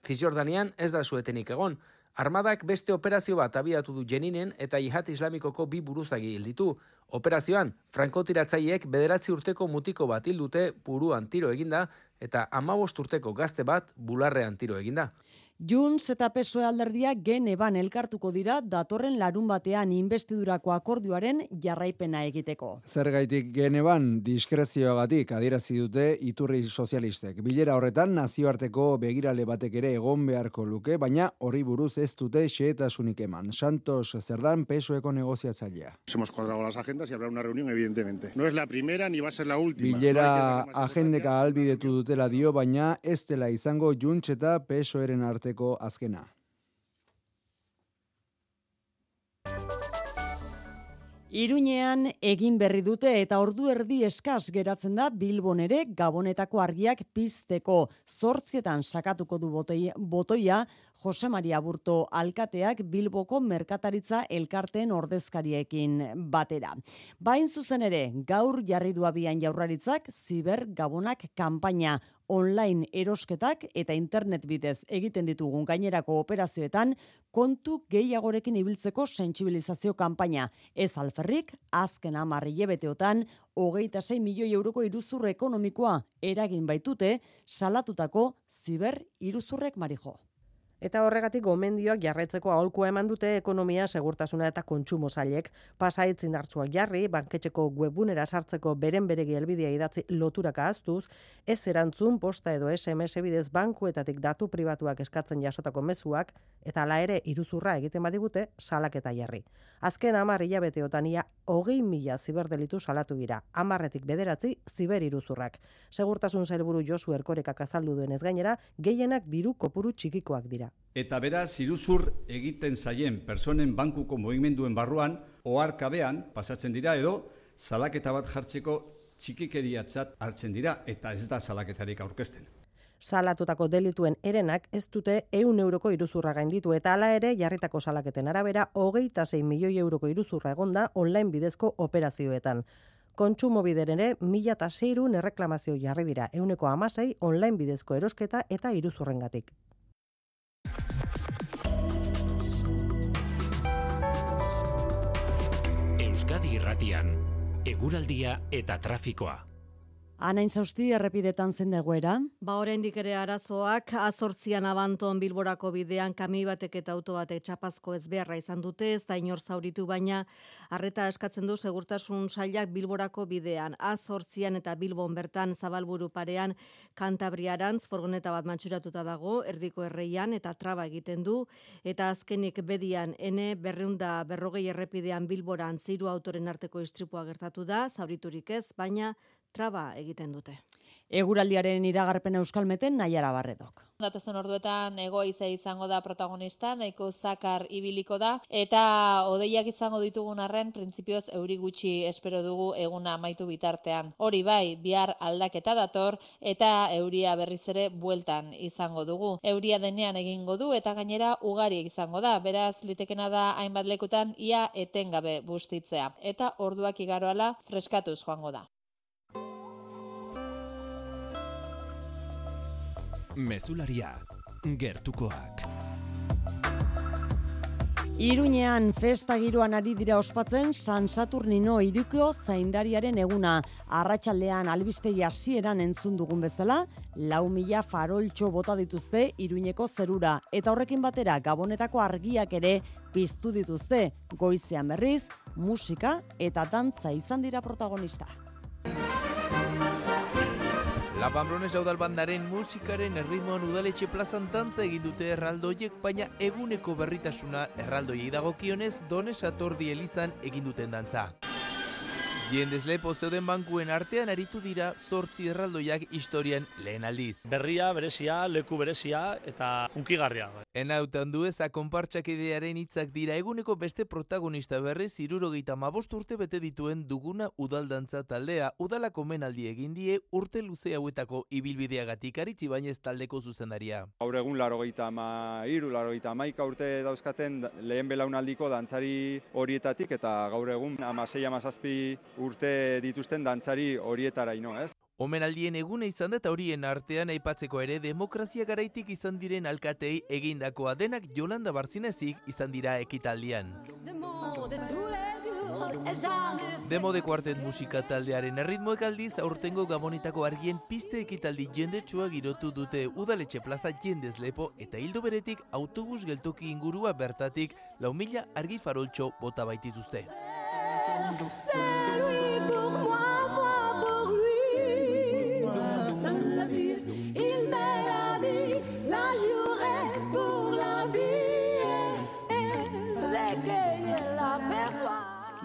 Cisjordanian ez da suetenik egon, Armadak beste operazio bat abiatu du jeninen eta jihad islamikoko bi buruzagi hilditu. Operazioan, frankotiratzaileek bederatzi urteko mutiko bat hildute buruan tiro eginda eta amabost urteko gazte bat bularrean tiro eginda. Junts eta PSOE alderdia geneban elkartuko dira datorren larun batean investidurako akordioaren jarraipena egiteko. Zergaitik geneban diskrezioagatik adierazi dute iturri sozialistek. Bilera horretan nazioarteko begirale batek ere egon beharko luke, baina horri buruz ez dute xeetasunik eman. Santos Zerdan PSOEko negoziatzailea. Hemos cuadrado las agendas y habrá una reunión evidentemente. No es la primera ni va a ser la última. Bilera no agendeka albidetu dutela dio, baina ez dela izango Junts eta PSOEren arte tarteko azkena. Iruñean egin berri dute eta ordu erdi eskas geratzen da Bilbon ere Gabonetako argiak pizteko zortzietan sakatuko du botoia Jose Maria Burto alkateak Bilboko merkataritza elkarteen ordezkariekin batera. Bain zuzen ere, gaur jarri du abian jaurraritzak Ziber Gabonak kanpaina online erosketak eta internet bidez egiten ditugun gainerako operazioetan kontu gehiagorekin ibiltzeko sentsibilizazio kanpaina. Ez alferrik, azken amarri jebeteotan, hogeita 6 milioi euroko iruzur ekonomikoa eragin baitute salatutako ziber iruzurrek marijo. Eta horregatik gomendioak jarraitzeko aholkua eman dute ekonomia, segurtasuna eta kontsumo zailek. Pasaitzin hartzuak jarri, banketxeko webunera sartzeko beren beregi helbidea idatzi loturaka aztuz, ez erantzun posta edo SMS bidez bankuetatik datu pribatuak eskatzen jasotako mezuak, eta ala ere iruzurra egiten badigute salaketa jarri. Azken amar hilabeteotan ia hogei mila ziberdelitu salatu dira, amarretik bederatzi ziber iruzurrak. Segurtasun zailburu Josu Erkorekak azaldu duen ez gainera, gehienak diru kopuru txikikoak dira. Eta beraz, iruzur egiten zaien personen bankuko movimenduen barruan, oarkabean pasatzen dira edo, salaketa bat jartzeko txikikeriatzat hartzen dira eta ez da salaketarik aurkezten. Salatutako delituen erenak ez dute eun euroko iruzurra gainditu eta hala ere jarritako salaketen arabera hogeita zein milioi euroko iruzurra egonda online bidezko operazioetan. Kontsumo bideren ere mila eta zeirun erreklamazio jarri dira euneko amasei online bidezko erosketa eta iruzurrengatik. Euskadi Irratian, eguraldia eta trafikoa. Anain zausti errepidetan zen degoera? Ba oraindik ere arazoak azortzian abanton bilborako bidean kami batek eta auto batek txapazko ez beharra izan dute, ez da inor zauritu baina arreta eskatzen du segurtasun sailak bilborako bidean. Azortzian eta bilbon bertan zabalburu parean kantabriarantz forgoneta bat mantxuratuta dago, erdiko erreian eta traba egiten du, eta azkenik bedian ene berreunda berrogei errepidean bilboran ziru autoren arteko istripua gertatu da, zauriturik ez, baina traba egiten dute. Eguraldiaren iragarpen euskalmeten nahiara barredok. Datozen orduetan egoize izango da protagonista, nahiko zakar ibiliko da, eta odeiak izango ditugun arren, printzipioz euri gutxi espero dugu eguna amaitu bitartean. Hori bai, bihar aldaketa dator, eta euria berriz ere bueltan izango dugu. Euria denean egingo du, eta gainera ugari izango da, beraz litekena da hainbat lekutan ia etengabe bustitzea. Eta orduak igaroala freskatuz joango da. Mezularia, gertukoak. Iruñean festa giroan ari dira ospatzen San Saturnino iruko zaindariaren eguna. Arratxaldean albistegi hasieran entzun dugun bezala, lau mila faroltxo bota dituzte Iruñeko zerura. Eta horrekin batera gabonetako argiak ere piztu dituzte. Goizean berriz, musika eta dantza izan dira protagonista. La Pambrones Audalbandaren musikaren erritmoan udaletxe plazan tantza egin dute erraldoiek, baina eguneko berritasuna erraldoiei dagokionez Dones Atordi Elizan egin duten dantza. Jendez lepo zeuden bankuen artean aritu dira zortzi erraldoiak historian lehen aldiz. Berria, berezia, leku berezia eta unkigarria. Enautan du eza konpartxak idearen hitzak dira eguneko beste protagonista berrez irurogeita mabost urte bete dituen duguna udaldantza taldea udalako menaldi egin die urte luze hauetako ibilbideagatik aritzi bainez taldeko zuzendaria. Gaur egun laro gehieta ma iru, laro gehieta maika urte dauzkaten lehen belaunaldiko dantzari horietatik eta gaur egun amasei amazazpi urte dituzten dantzari horietara ino, ez? Omenaldien egune izan da eta horien artean aipatzeko ere demokrazia garaitik izan diren alkatei egindakoa denak Jolanda Bartzinezik izan dira ekitaldian. Demo de kuartet musika taldearen erritmoek aldiz aurtengo gabonetako argien piste ekitaldi jendetsua girotu dute udaletxe plaza jendez lepo eta hildo beretik autobus geltoki ingurua bertatik lau mila argi faroltxo bota baitituzte.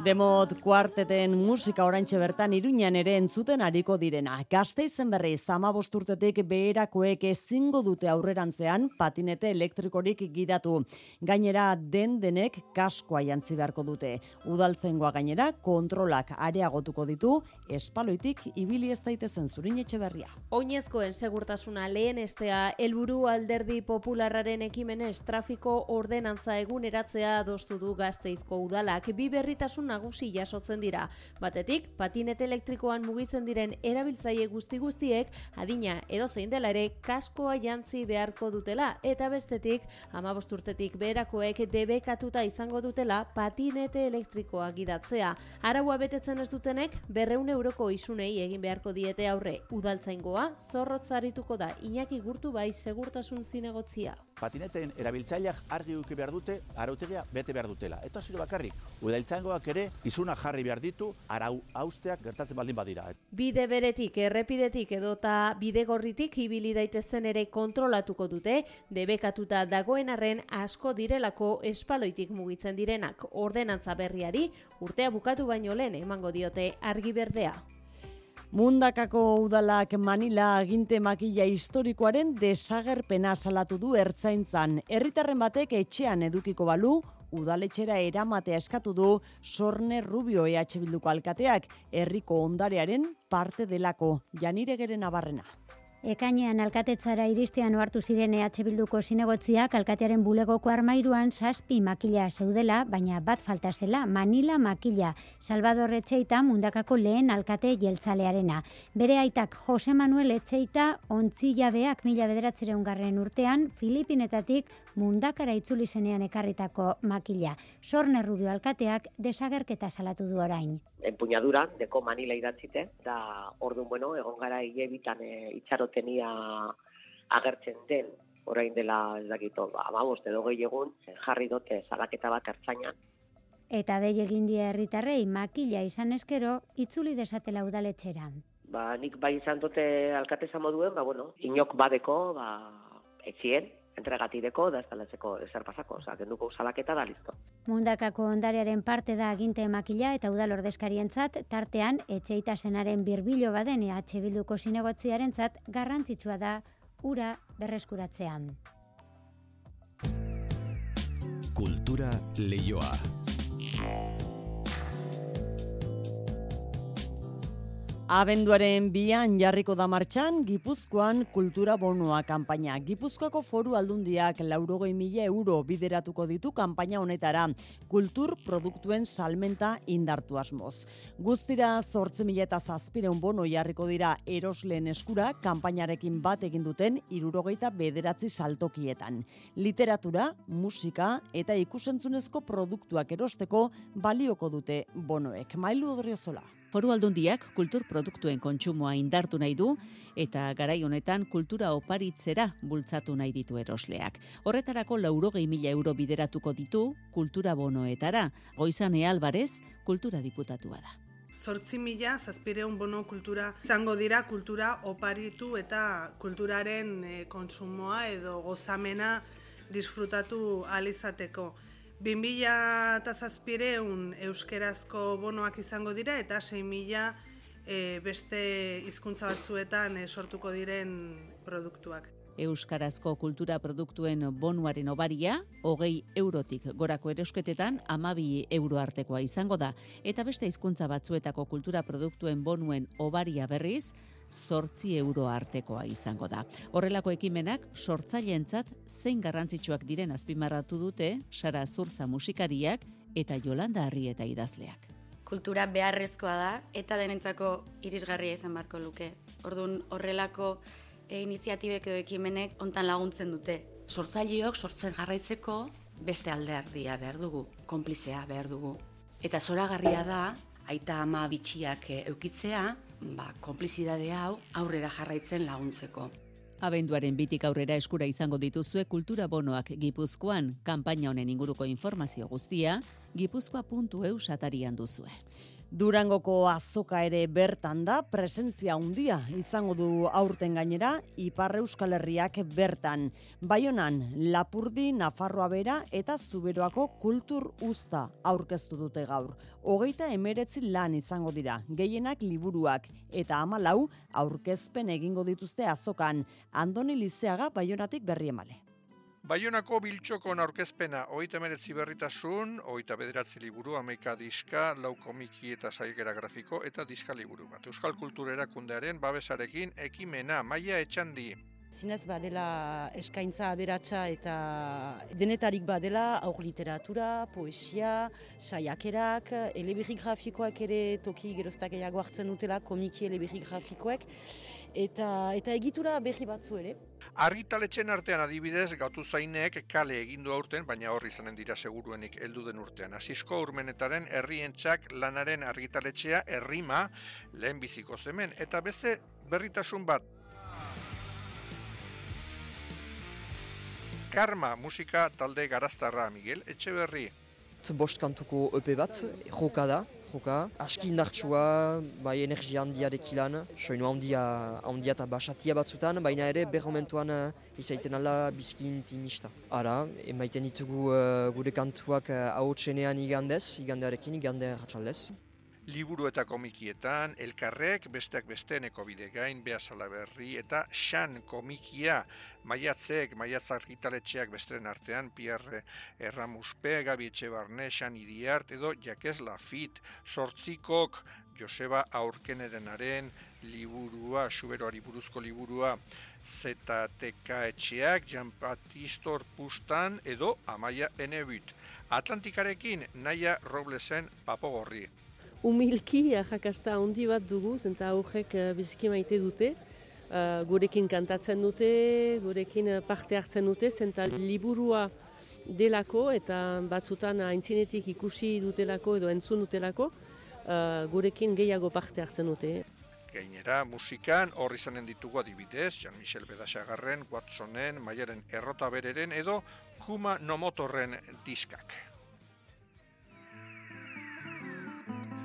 Demot kuarteten musika oraintxe bertan iruñan ere entzuten ariko direna. Gazteizen berri zama bosturtetik beherakoek ezingo dute aurrerantzean patinete elektrikorik gidatu. Gainera den denek kaskoa jantzi beharko dute. Udaltzengoa gainera kontrolak areagotuko ditu espaloitik ibili ez daitezen zurin etxe berria. Oinezkoen segurtasuna lehen estea helburu alderdi popularraren ekimenez trafiko ordenantza eguneratzea adostu du gazteizko udalak. Bi berritasun nagusi jasotzen dira. Batetik, patinete elektrikoan mugitzen diren erabiltzaile guzti guztiek adina edo zein dela ere kaskoa jantzi beharko dutela eta bestetik, 15 urtetik beherakoek debekatuta izango dutela patinete elektrikoa gidatzea. Araua betetzen ez dutenek 200 euroko isunei egin beharko diete aurre. Udaltzaingoa zorrotzarituko da Iñaki Gurtu bai segurtasun zinegotzia. Patineteen erabiltzaileak argi uki behar dute, arautegia bete behar dutela. Eta zure bakarrik, udaltzaingoak ere izuna jarri behar ditu arau austeak gertatzen baldin badira. Bide beretik, errepidetik edota bide gorritik ibili daitezen ere kontrolatuko dute, debekatuta dagoen arren asko direlako espaloitik mugitzen direnak ordenantza berriari, urtea bukatu baino lehen emango diote argi berdea. Mundakako udalak Manila aginte makila historikoaren desagerpena salatu du ertzaintzan. Herritarren batek etxean edukiko balu, udaletxera eramatea eskatu du Sorne Rubio EH Bilduko alkateak herriko ondarearen parte delako. Janire geren abarrena. Ekainean alkatetzara iristean ohartu ziren EH Bilduko sinegotziak alkatearen bulegoko armairuan saspi makila zeudela, baina bat falta zela Manila makila, Salvador Etxeita mundakako lehen alkate jeltzalearena. Bere aitak Jose Manuel Etxeita ontzi jabeak mila bederatzireun garren urtean Filipinetatik mundakara itzuli zenean ekarritako makila. Sorne Rubio alkateak desagerketa salatu du orain. Empuñadura, deko Manila idatzite, da orduan, bueno, egon gara hile bitan e, itxarotenia agertzen den, orain dela ez dakito, ba, ba boste egun, jarri dote salaketa bat ertzainan. Eta dei egin die herritarrei makila izan eskero, itzuli desatela udaletxera. Ba, nik bai izan dute alkateza moduen, ba, bueno, inok badeko, ba, etzien, entregatideko da ez talezeko ezer pasako, oza, genduko salaketa da listo. Mundakako ondarearen parte da aginte makila eta udal ordezkarientzat tartean etxeita zenaren birbilo baden EH Bilduko zinegotziarentzat garrantzitsua da ura berreskuratzean. Kultura leioa. Abenduaren bian jarriko da martxan Gipuzkoan kultura bonua kanpaina. Gipuzkoako foru aldundiak laurogoi mila euro bideratuko ditu kanpaina honetara. Kultur produktuen salmenta indartu asmoz. Guztira zortze mila eta zazpireun bono jarriko dira erosleen eskura kanpainarekin bat egin duten irurogeita bederatzi saltokietan. Literatura, musika eta ikusentzunezko produktuak erosteko balioko dute bonoek. Mailu odriozola. Foru aldundiak kultur produktuen kontsumoa indartu nahi du eta garai honetan kultura oparitzera bultzatu nahi ditu erosleak. Horretarako laurogei mila euro bideratuko ditu kultura bonoetara. Goizan Alvarez, kultura diputatua da. Zortzi mila zazpireun bono kultura izango dira kultura oparitu eta kulturaren e, konsumoa edo gozamena disfrutatu alizateko. 2000 eta zazpireun euskerazko bonoak izango dira eta 6.000 e, beste hizkuntza batzuetan e, sortuko diren produktuak. Euskarazko kultura produktuen bonuaren obaria, hogei eurotik gorako erosketetan, amabi euro artekoa izango da, eta beste hizkuntza batzuetako kultura produktuen bonuen obaria berriz, sortzi euro artekoa izango da. Horrelako ekimenak sortzaileentzat zein garrantzitsuak diren azpimarratu dute Sara Zurza musikariak eta Jolanda Arri eta idazleak. Kultura beharrezkoa da eta denentzako irisgarria izan barko luke. Ordun horrelako e, iniziatibek edo ekimenek hontan laguntzen dute. Sortzaileok sortzen jarraitzeko beste alderdia behar dugu, konplizea behar dugu. Eta zoragarria da, aita ama bitxiak eukitzea, ba, konplizidade hau aurrera jarraitzen laguntzeko. Abenduaren bitik aurrera eskura izango dituzue kultura bonoak Gipuzkoan, kanpaina honen inguruko informazio guztia, gipuzkoa.eu satarian duzue. Durangoko azoka ere bertan da, presentzia handia izango du aurten gainera, Ipar Euskal Herriak bertan. Baionan, Lapurdi, Nafarroa bera eta Zuberoako kultur usta aurkeztu dute gaur. Hogeita emeretzi lan izango dira, gehienak liburuak, eta amalau aurkezpen egingo dituzte azokan. Andoni Lizeaga, Baionatik berri emale. Baionako biltxokon aurkezpena oita meretzi berritasun, oita bederatzi liburu, ameika diska, lau komiki eta saigera grafiko eta diska liburu bat. Euskal Kultura Erakundearen babesarekin ekimena maia etxandi. Zinez badela eskaintza aberatsa eta denetarik badela aur literatura, poesia, saiakerak, elebirri grafikoak ere toki geroztak egiago hartzen dutela, komiki elebirri grafikoek, eta, eta egitura berri batzu ere. Argitaletxen artean adibidez, gautu zainek kale egindu aurten, baina horri izanen dira seguruenik heldu den urtean. Asisko urmenetaren herrientzak lanaren argitaletxea herrima lehen biziko zemen. Eta beste berritasun bat. Karma musika talde garaztarra, Miguel Etxeberri. Bost kantuko EP bat, joka da, joka. Aski indartsua, bai energia handiarek ilan, soinu handia, handia eta basatia batzutan, baina ere berromentuan uh, izaiten ala bizki intimista. Ara, emaiten ditugu uh, gure kantuak uh, hau txenean igandez, igandearekin, igande ratxaldez. Liburu eta komikietan, elkarrek, besteak besteneko bide gain, behazala berri, eta xan komikia, maiatzek, maiatz argitaletxeak besteren artean, Pierre Erramuspe, Gabi Etxebarne, xan idiart, edo Jakez Lafit, sortzikok, Joseba Aurkenerenaren liburua, suberoari buruzko liburua, ZTK etxeak, Jean Batistor Pustan, edo Amaia Enebut. Atlantikarekin, Naia Roblesen papogorri humilki jakasta handi bat dugu, zenta aurrek uh, biziki maite dute, uh, gurekin kantatzen dute, gurekin uh, parte hartzen dute, zenta liburua delako eta batzutan aintzinetik ikusi dutelako edo entzun dutelako, uh, gurekin gehiago parte hartzen dute. Gainera, musikan horri zanen ditugu adibidez, Jean-Michel Bedasagarren, Watsonen, Maiaren Errota Bereren edo Kuma Nomotorren diskak.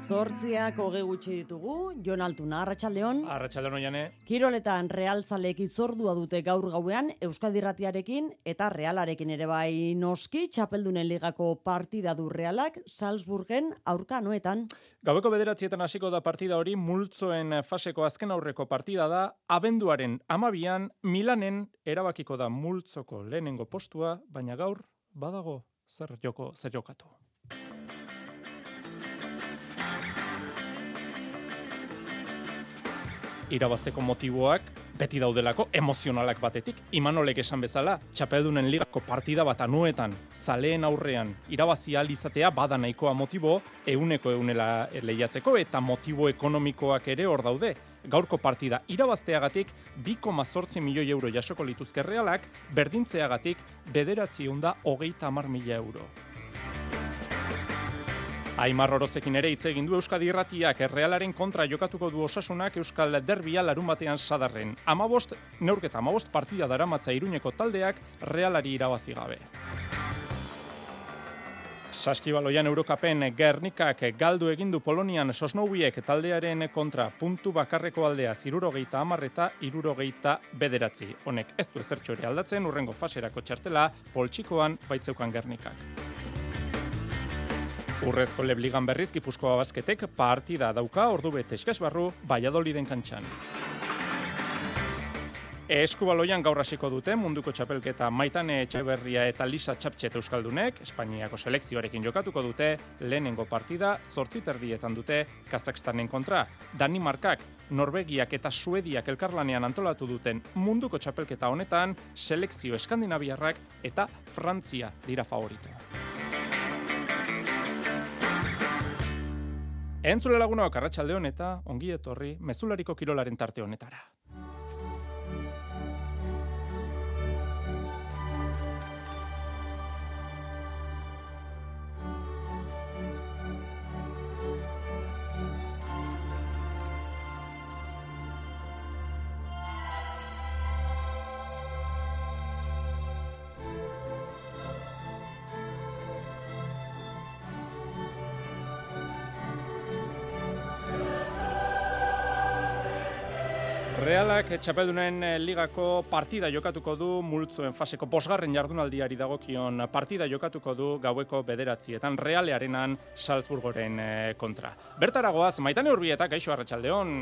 Zortziak hoge gutxi ditugu, Jon Altuna, Arratxaldeon. Arratxaldeon oiane. Kiroletan realzalek izordua dute gaur gauean Euskadirratiarekin eta Realarekin ere bai noski, txapeldunen ligako partida du Realak, Salzburgen aurka noetan. Gaueko bederatzietan hasiko da partida hori, multzoen faseko azken aurreko partida da, abenduaren amabian, Milanen erabakiko da multzoko lehenengo postua, baina gaur, badago, zer joko, zer jokatu. Irabazteko motiboak beti daudelako emozionalak batetik. Imanolek esan bezala, txapeldunen ligako partida bat anuetan, zaleen aurrean, irabazi izatea bada nahikoa motibo, euneko eunela lehiatzeko eta motibo ekonomikoak ere hor daude. Gaurko partida irabazteagatik 2,zortzi milioi euro jasoko lituzke realak, berdintzeagatik bederatzi da hogeita amar mila euro. Aimar Orozekin ere hitz egin du Euskadi Irratiak errealaren kontra jokatuko du osasunak Euskal Derbia larun batean sadarren. Amabost, neurketa amabost partida daramatza iruñeko taldeak realari irabazi gabe. Saskibaloian Eurokapen Gernikak galdu egindu Polonian sosnoubiek taldearen kontra puntu bakarreko aldea zirurogeita amarreta irurogeita bederatzi. Honek ez du ezertxo aldatzen urrengo faserako txartela poltsikoan baitzeukan Gernikak. Urrezko lebligan berriz Gipuzkoa basketek partida dauka ordu bete eskasbarru Valladoliden kantxan. Eskubaloian gaur hasiko dute munduko txapelketa Maitane Etxeberria eta Lisa Txaptxet Euskaldunek, Espainiako selekzioarekin jokatuko dute, lehenengo partida zortzit erdietan dute Kazakstanen kontra. Danimarkak, Norvegiak eta Suediak elkarlanean antolatu duten munduko txapelketa honetan, selekzio eskandinaviarrak eta Frantzia dira favoritoa. Entzule lagunak arratsalde eta ongi etorri mezulariko kirolaren tarte honetara. Realak txapeldunen eh, ligako partida jokatuko du multzoen faseko bosgarren jardunaldiari dagokion partida jokatuko du gaueko bederatzietan Realearenan Salzburgoren eh, kontra. Bertaragoaz, maitane urbieta, gaixo arratsaldeon.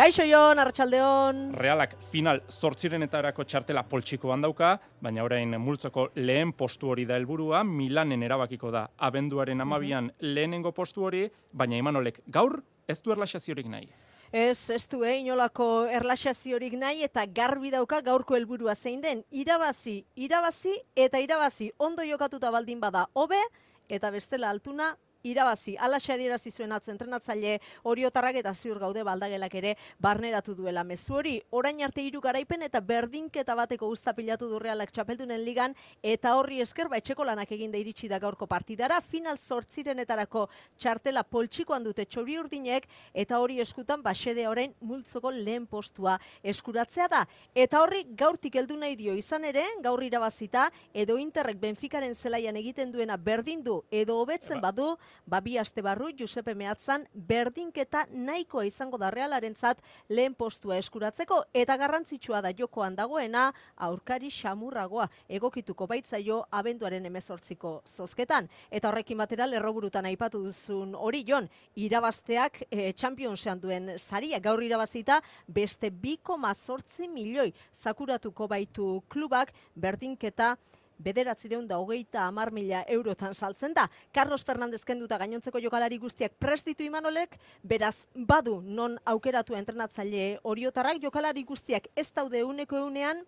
Kaixo Jon, arratsaldeon. Realak final zortzirenetarako txartela poltsikoan dauka, baina orain multzoko lehen postu hori da helburua, Milanen erabakiko da abenduaren amabian lehenengo postu hori, baina Imanolek gaur ez du erlaxaziorik nahi. Ez, ez du, eh, inolako erlaxaziorik nahi eta garbi dauka gaurko helburua zein den. Irabazi, irabazi eta irabazi ondo jokatuta baldin bada hobe eta bestela altuna irabazi. Alaxe adierazi zuen atzentrenatzaile oriotarrak eta ziur gaude baldagelak ere barneratu duela mezu hori. Orain arte hiru garaipen eta berdinketa bateko usta pilatu du realak txapeldunen ligan eta horri esker baitxeko lanak egin da iritsi da gaurko partidara. Final zortzirenetarako txartela poltsikoan dute txori urdinek eta hori eskutan basede orain multzoko lehen postua eskuratzea da. Eta horri gaurtik heldu nahi dio izan ere, gaur irabazita edo interrek benfikaren zelaian egiten duena berdin du edo hobetzen badu, ba bi aste barru Josepe Meatzan berdinketa nahikoa izango da Realarentzat lehen postua eskuratzeko eta garrantzitsua da jokoan dagoena aurkari xamurragoa egokituko baitzaio abenduaren 18ko zozketan. Eta horrekin batera lerroburutan aipatu duzun hori Jon irabazteak e, Championsean duen saria gaur irabazita beste 2,8 milioi zakuratuko baitu klubak berdinketa bederatzireun da hogeita amar mila eurotan saltzen da. Carlos Fernandez kenduta gainontzeko jokalari guztiak prestitu imanolek, beraz badu non aukeratu entrenatzaile oriotarrak jokalari guztiak ez daude uneko eunean,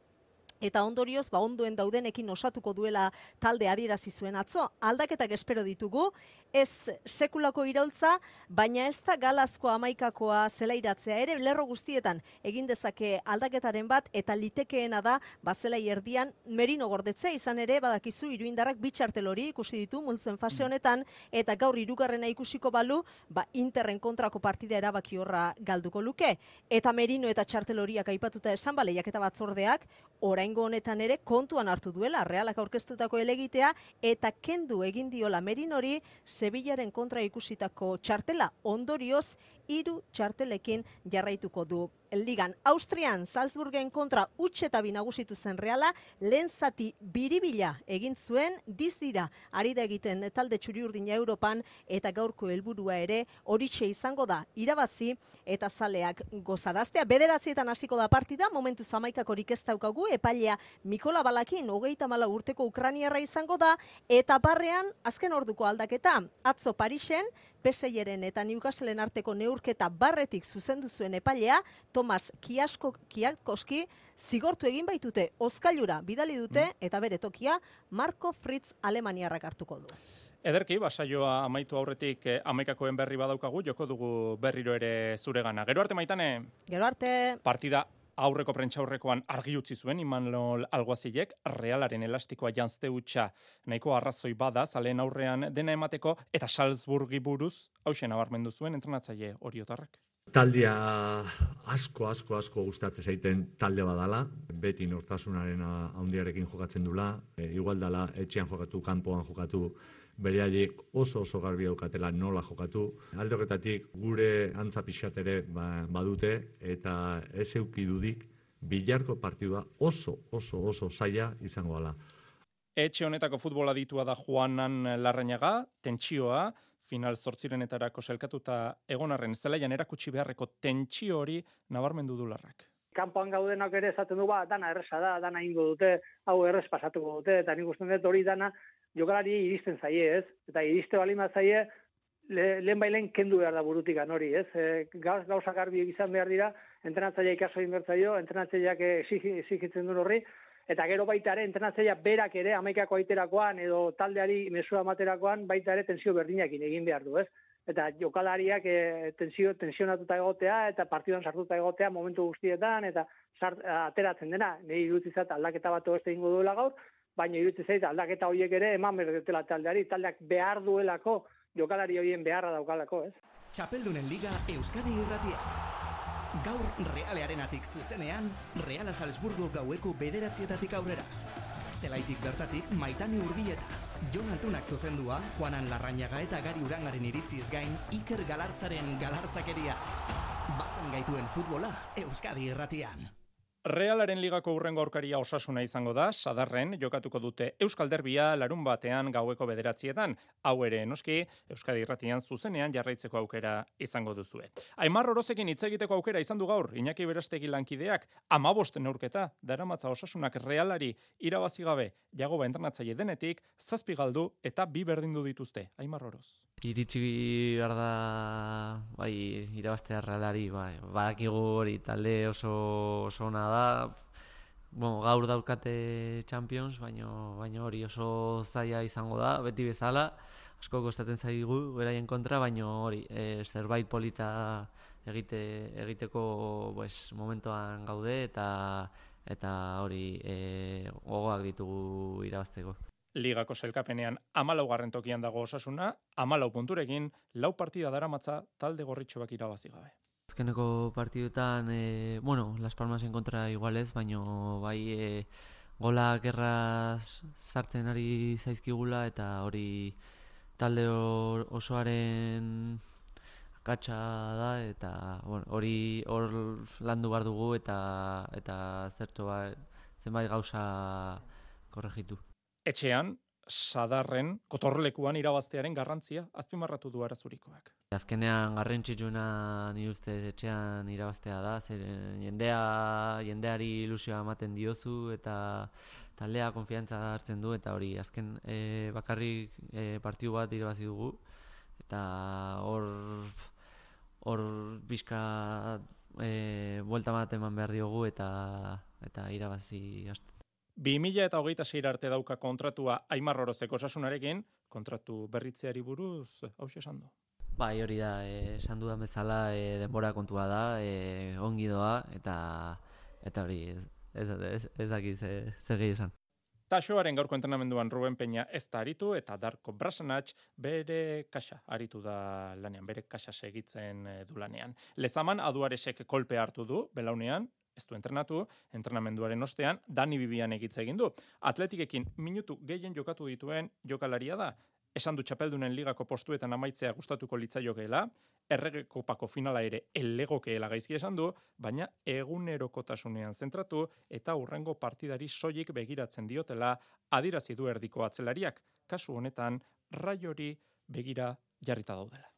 eta ondorioz ba ondoen daudenekin osatuko duela talde adierazi zuen atzo. Aldaketak espero ditugu, ez sekulako iraultza, baina ez da galazko amaikakoa zelairatzea. Ere, lerro guztietan egin dezake aldaketaren bat, eta litekeena da, bazelai erdian, merino gordetzea. Izan ere, badakizu, iruindarrak bitxartelori ikusi ditu, multzen fase honetan, eta gaur irugarrena ikusiko balu, ba, interren kontrako partida erabaki horra galduko luke. Eta merino eta txarteloriak aipatuta esan, baleiak eta batzordeak, oraingo honetan ere kontuan hartu duela, realak aurkeztutako elegitea, eta kendu egin diola merinori, Sevillaren kontra ikusitako txartela ondorioz hiru txartelekin jarraituko du ligan. Austrian, Salzburgen kontra utxeta binagusitu zen reala, lehen zati biribila egin zuen, dizdira ari da egiten talde txuri urdina Europan, eta gaurko helburua ere horitxe izango da, irabazi eta zaleak gozaraztea. Bederatzietan hasiko da partida, momentu zamaikak horik ez daukagu, epailea Mikola Balakin, hogeita mala urteko Ukraniarra izango da, eta barrean, azken orduko aldaketa, atzo Parisen, Peseieren eta Newcastleen arteko neurketa barretik zuzendu zuen epailea, Tomas Kiasko Kiakoski zigortu egin baitute Oskailura bidali dute mm. eta bere tokia Marco Fritz Alemaniarrak hartuko du. Ederki, basaioa amaitu aurretik eh, amaikakoen berri badaukagu, joko dugu berriro ere zuregana. Gero arte maitane? Gero arte. Partida aurreko prentxaurrekoan argi utzi zuen Imanol Alguazilek realaren elastikoa janzte utxa nahiko arrazoi bada zalen aurrean dena emateko eta Salzburgi buruz hausen nabarmendu zuen entrenatzaile oriotarrak. Taldea asko, asko, asko gustatzen zaiten talde badala, beti nortasunaren handiarekin jokatzen dula, e, igual dala etxean jokatu, kanpoan jokatu, beraiek oso oso garbi daukatela nola jokatu. Alde horretatik gure antza pixatere ba, badute eta ez euki dudik bilarko partidua oso oso oso zaila izango dela. Etxe honetako futbola ditua da Juanan Larrañaga, tentsioa, final zortzirenetarako selkatuta egonarren zelaian erakutsi beharreko tentsio hori nabarmendu du larrak. Kampoan gaudenak ere esaten du ba, dana erresa da, dana ingo dute, hau errez pasatuko dute, eta nik usten dut hori dana jokalari iristen zaie, ez? Eta iriste balima zaie, le, lehen bailen kendu behar da burutik hori, ez? E, gauz, gauza garbi izan behar dira, entrenatzaia ikaso egin bertzaio, entrenatzaileak exigitzen duen horri, eta gero baita ere, entrenatzaia berak ere, amaikako aiterakoan, edo taldeari mesua amaterakoan, baita ere tensio berdinakin egin behar du, ez? Eta jokalariak e, tensio, tensionatuta egotea, eta partidan sartuta egotea momentu guztietan, eta sart, ateratzen dena, nahi irutizat aldaketa bat ez egingo duela gaur, baina iruditzen zait aldaketa horiek ere eman berdetela taldeari, taldeak behar duelako jokalari horien beharra daukalako, ez? Txapeldunen Liga Euskadi Irratia. Gaur Realearenatik zuzenean, Reala Salzburgo gaueko bederatzietatik aurrera. Zelaitik bertatik Maitani Urbieta. Jon Altunak zuzendua, Juanan Larrañaga eta Gari Urangaren iritziz gain, Iker Galartzaren galartzakeria. Batzen gaituen futbola Euskadi irratian. Realaren ligako urrengo aurkaria osasuna izango da, sadarren jokatuko dute Euskal Derbia larun batean gaueko bederatzietan. Hau ere noski, Euskadi irratian zuzenean jarraitzeko aukera izango duzue. Aimar orozekin hitz egiteko aukera izan du gaur, Iñaki Berastegi lankideak, amabost neurketa, daramatza osasunak realari irabazi gabe, jagoba entrenatzaile denetik, zazpi galdu eta bi berdindu dituzte. Aimar oroz. Iritsi behar da, bai, irabaztea realari, bai, badakigu hori talde oso, oso ona da, bueno, gaur daukate Champions, baina baino hori oso zaila izango da, beti bezala, asko kostaten zaigu beraien kontra, baina hori, e, zerbait polita egite, egiteko pues, momentoan gaude eta eta hori e, gogoak ditugu irabazteko. Ligako selkapenean amalaugarren tokian dago osasuna, amalau punturekin, lau partida daramatza talde gorritxoak irabazi gabe. Azkeneko partidutan, e, bueno, Las Palmasen kontra igualez, baino bai e, gola gerraz sartzen ari zaizkigula eta hori talde osoaren akatsa da eta bueno, hori hor landu bar dugu eta eta zertu bat zenbait gauza korregitu. Etxean, sadarren, kotorlekuan irabaztearen garrantzia, azpimarratu du arazurikoak. Azkenean garrantzitsuna ni uste etxean irabaztea da, zer jendea, jendeari ilusioa ematen diozu eta taldea konfiantza hartzen du eta hori azken e, bakarrik e, partiu bat irabazi dugu eta hor hor bizka e, buelta bat eman behar diogu eta eta irabazi 2000 eta hogeita arte dauka kontratua Aimar Orozeko osasunarekin, kontratu berritzeari buruz, hau esan du. Bai, hori da, eh, esan dudan bezala e, denbora kontua da, e, ongi doa, eta eta hori ez, ez, ez, ez daki zer esan. Taxoaren gaurko entrenamenduan Ruben Peña ez da aritu eta Darko Brasanach bere kasa aritu da lanean, bere kasa segitzen du lanean. Lezaman aduaresek kolpe hartu du, belaunean, ez du entrenatu, entrenamenduaren ostean, Dani Bibian egitza egin du. Atletikekin minutu gehien jokatu dituen jokalaria da. Esan du txapeldunen ligako postuetan amaitzea gustatuko litzaiokeela, errege kopako finala ere elegokeela gaizki esan du, baina egunerokotasunean zentratu eta urrengo partidari soilik begiratzen diotela adirazi du erdiko atzelariak, kasu honetan raiori begira jarrita daudela.